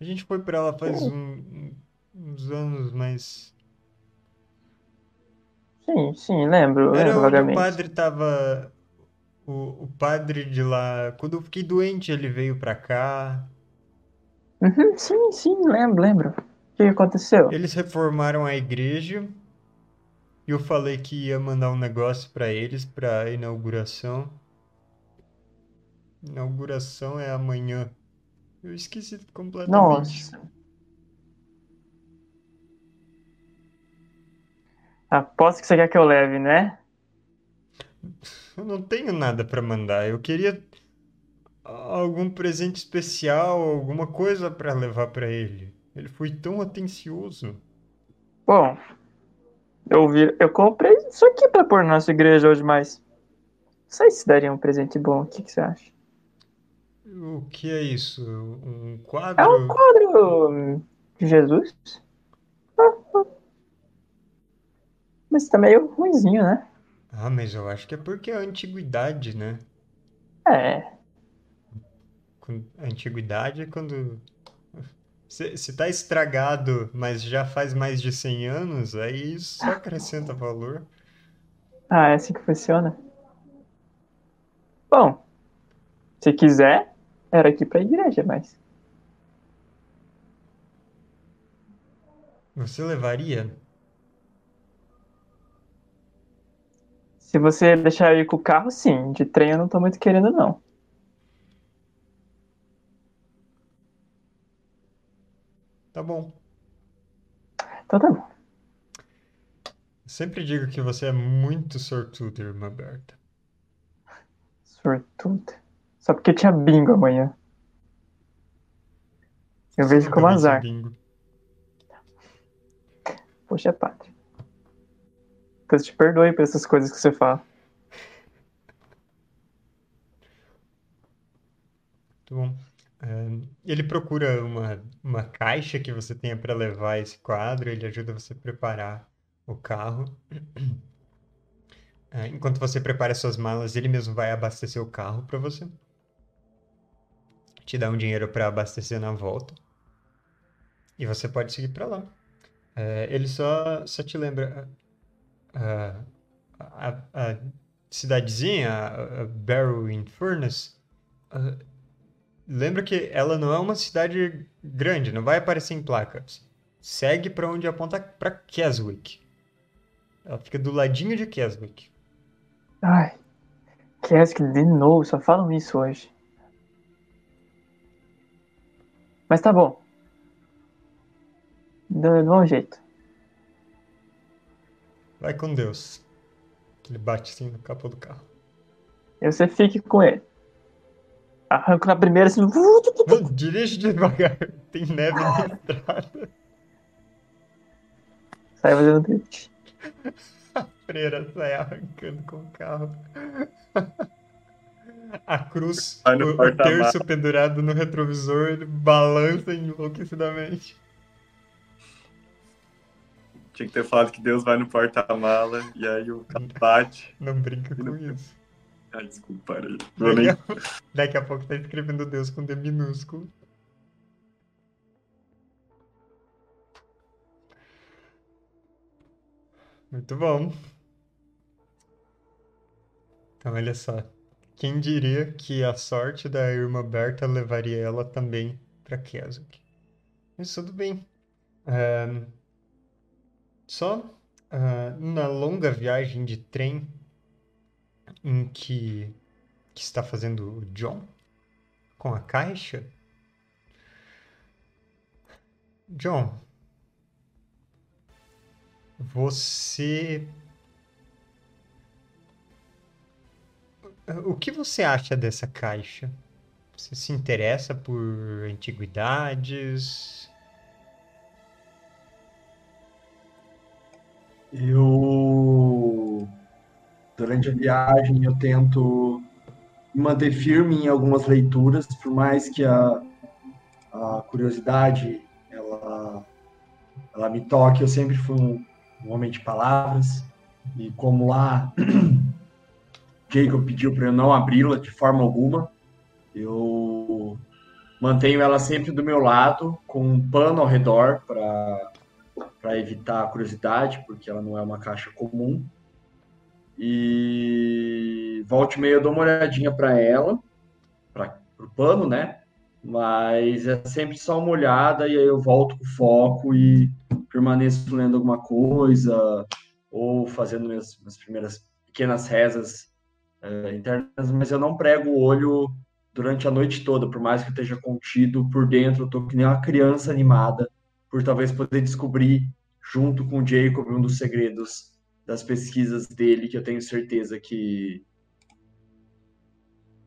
Speaker 1: A gente foi pra lá faz um, uns anos, mas.
Speaker 2: Sim, sim, lembro.
Speaker 1: Era
Speaker 2: lembro vagamente.
Speaker 1: o padre tava. O, o padre de lá. Quando eu fiquei doente, ele veio pra cá.
Speaker 2: Uhum, sim, sim, lembro, lembro. O que aconteceu?
Speaker 1: Eles reformaram a igreja. E eu falei que ia mandar um negócio para eles para inauguração. Inauguração é amanhã. Eu esqueci completamente.
Speaker 2: Nossa. Aposto que você quer que eu leve, né?
Speaker 1: Eu não tenho nada para mandar. Eu queria algum presente especial, alguma coisa para levar para ele. Ele foi tão atencioso.
Speaker 2: Bom, eu vi, eu comprei isso aqui para pôr na nossa igreja hoje, mas não sei se daria um presente bom. O que, que você acha?
Speaker 1: O que é isso? Um quadro?
Speaker 2: É um quadro de Jesus. Mas tá meio ruimzinho, né?
Speaker 1: Ah, mas eu acho que é porque é a antiguidade, né?
Speaker 2: É.
Speaker 1: A antiguidade é quando. Se, se tá estragado, mas já faz mais de 100 anos, aí isso só acrescenta valor.
Speaker 2: Ah, é assim que funciona? Bom, se quiser, era aqui pra igreja, mas.
Speaker 1: Você levaria?
Speaker 2: Se você deixar eu ir com o carro, sim. De trem eu não tô muito querendo, não.
Speaker 1: Tá bom.
Speaker 2: Então tá bom.
Speaker 1: Sempre digo que você é muito sortudo, irmã Berta.
Speaker 2: Sortuda? Só porque tinha bingo amanhã. Eu vejo como azar. Bingo. Poxa, padre. Deus te perdoe por essas coisas que você fala.
Speaker 1: Muito bom. É, ele procura uma, uma caixa que você tenha para levar esse quadro, ele ajuda você a preparar o carro. É, enquanto você prepara suas malas, ele mesmo vai abastecer o carro para você. Te dá um dinheiro para abastecer na volta. E você pode seguir para lá. É, ele só, só te lembra a, a, a cidadezinha, a, a Barrow in Furnace. Uh, lembra que ela não é uma cidade grande, não vai aparecer em placas. Segue para onde aponta para Keswick. Ela fica do ladinho de Keswick.
Speaker 2: Ai, Keswick de novo, só falam isso hoje. Mas tá bom. Dá, dá um jeito.
Speaker 1: Vai com Deus. Ele bate assim no capô do carro.
Speaker 2: E você fique com ele. Arranco na primeira assim.
Speaker 1: Não, dirige devagar. Tem neve na estrada.
Speaker 2: Sai fazendo drift.
Speaker 1: A freira sai arrancando com o carro. A cruz, o, o terço pendurado no retrovisor, ele balança enlouquecidamente.
Speaker 5: Tinha que ter falado que Deus vai no porta-mala e aí o cara bate.
Speaker 1: Não brinca com isso.
Speaker 5: Ai, desculpa, parei.
Speaker 1: Daqui, nem... a... Daqui a pouco tá escrevendo Deus com D minúsculo. Muito bom. Então, olha só. Quem diria que a sorte da irmã Berta levaria ela também para Keswick? Mas tudo bem. Só uh, na longa viagem de trem em que, que está fazendo o John com a caixa. John, você. O que você acha dessa caixa? Você se interessa por antiguidades?
Speaker 4: Eu, durante a viagem, eu tento manter firme em algumas leituras, por mais que a, a curiosidade ela, ela me toque, eu sempre fui um, um homem de palavras, e como lá Jacob pediu para eu não abri-la de forma alguma, eu mantenho ela sempre do meu lado, com um pano ao redor para evitar a curiosidade, porque ela não é uma caixa comum. E volte meio eu dou uma olhadinha para ela, para o pano, né? Mas é sempre só uma olhada e aí eu volto com foco e permaneço lendo alguma coisa ou fazendo minhas, minhas primeiras pequenas rezas uh, internas, mas eu não prego o olho durante a noite toda, por mais que eu esteja contido por dentro, eu tô que nem uma criança animada por talvez poder descobrir, junto com o Jacob, um dos segredos das pesquisas dele, que eu tenho certeza que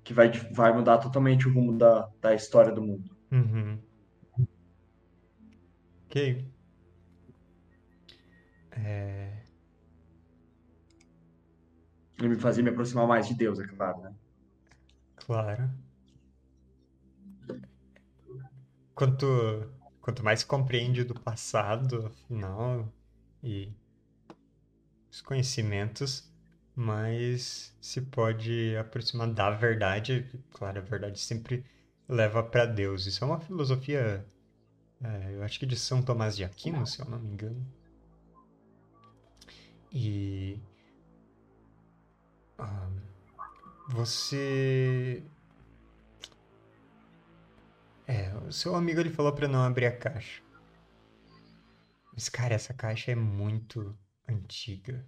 Speaker 4: que vai, vai mudar totalmente o rumo da, da história do mundo.
Speaker 1: Uhum. Ok. É...
Speaker 4: E me fazer me aproximar mais de Deus, é claro, né?
Speaker 1: Claro. Quanto quanto mais compreende do passado, afinal, e os conhecimentos, mais se pode aproximar da verdade. Claro, a verdade sempre leva para Deus. Isso é uma filosofia, é, eu acho que de São Tomás de Aquino, se eu não me engano. E você é, o seu amigo ele falou para não abrir a caixa. Mas, cara, essa caixa é muito antiga.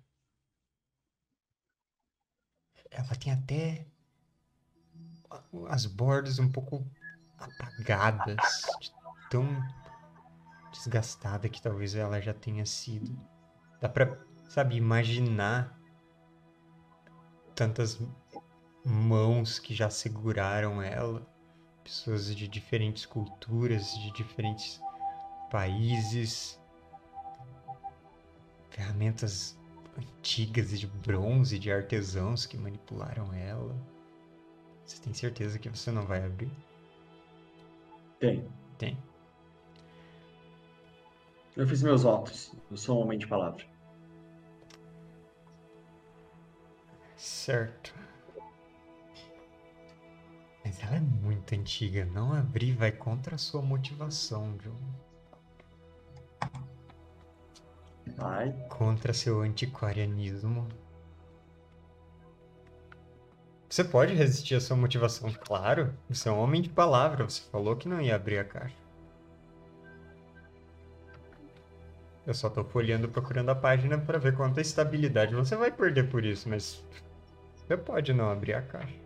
Speaker 1: Ela tem até as bordas um pouco apagadas, de tão desgastada que talvez ela já tenha sido. Dá pra, sabe, imaginar tantas mãos que já seguraram ela pessoas de diferentes culturas, de diferentes países, ferramentas antigas de bronze, de artesãos que manipularam ela. Você tem certeza que você não vai abrir?
Speaker 4: Tem.
Speaker 1: Tem.
Speaker 4: Eu fiz meus votos. Eu sou um homem de palavra.
Speaker 1: Certo. Mas ela é muito antiga. Não abrir vai contra a sua motivação, John.
Speaker 4: Vai.
Speaker 1: Contra seu antiquarianismo. Você pode resistir à sua motivação, claro. Você é um homem de palavra. Você falou que não ia abrir a caixa. Eu só tô folheando procurando a página para ver quanta estabilidade você vai perder por isso, mas você pode não abrir a caixa.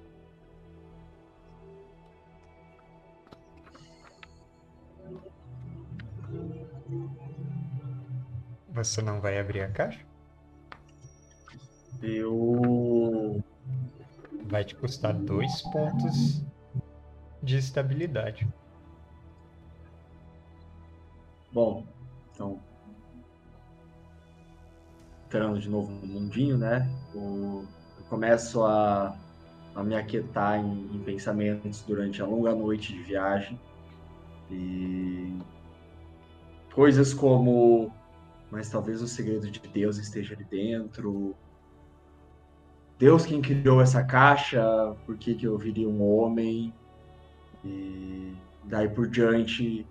Speaker 1: Você não vai abrir a caixa?
Speaker 4: Eu
Speaker 1: vai te custar dois pontos de estabilidade.
Speaker 4: Bom, então. Entrando de novo no mundinho, né? eu começo a, a me aquietar em, em pensamentos durante a longa noite de viagem. E. Coisas como. Mas talvez o segredo de Deus esteja ali dentro Deus quem criou essa caixa, por que, que eu viria um homem? E daí por diante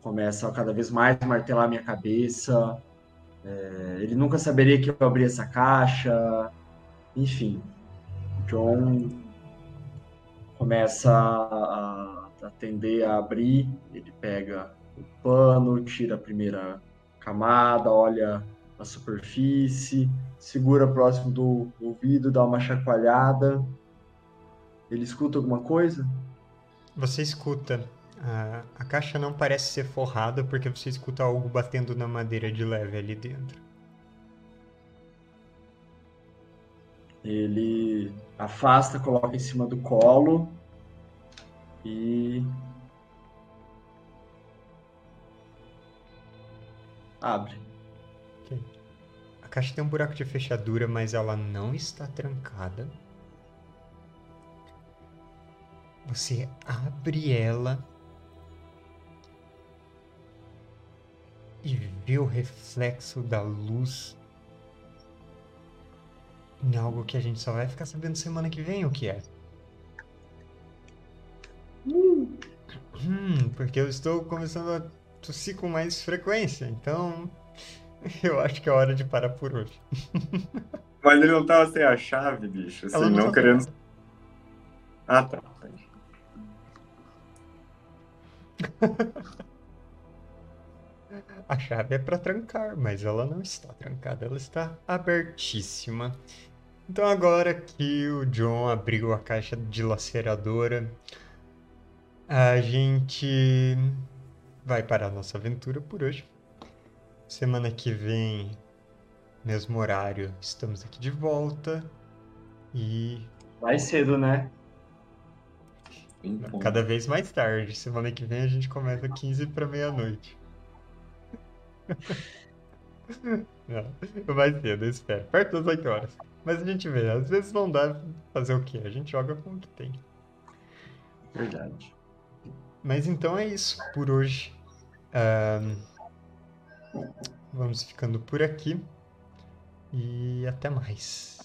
Speaker 4: começa a cada vez mais martelar minha cabeça. É, ele nunca saberia que eu abri essa caixa. Enfim, John começa a, a tender a abrir. Ele pega o pano, tira a primeira camada, olha a superfície, segura próximo do ouvido, dá uma chacoalhada. Ele escuta alguma coisa?
Speaker 1: Você escuta. A caixa não parece ser forrada porque você escuta algo batendo na madeira de leve ali dentro.
Speaker 4: Ele afasta, coloca em cima do colo e abre
Speaker 1: caixa tem um buraco de fechadura, mas ela não está trancada. Você abre ela e vê o reflexo da luz em algo que a gente só vai ficar sabendo semana que vem o que é. Hum, porque eu estou começando a tossir com mais frequência, então Eu acho que é hora de parar por hoje.
Speaker 5: Mas ele não tava sem a chave, bicho. Assim, não, não querendo. Ah, tá.
Speaker 1: A chave é para trancar, mas ela não está trancada, ela está abertíssima. Então agora que o John abriu a caixa dilaceradora, a gente vai parar a nossa aventura por hoje. Semana que vem, mesmo horário, estamos aqui de volta. E.
Speaker 4: Mais cedo, né?
Speaker 1: Cada vez mais tarde. Semana que vem a gente começa 15 para meia-noite. Não, mais cedo, eu espero. Perto das 8 horas. Mas a gente vê, às vezes não dá fazer o quê? A gente joga com o que tem.
Speaker 4: Verdade.
Speaker 1: Mas então é isso por hoje. Um, Vamos ficando por aqui e até mais.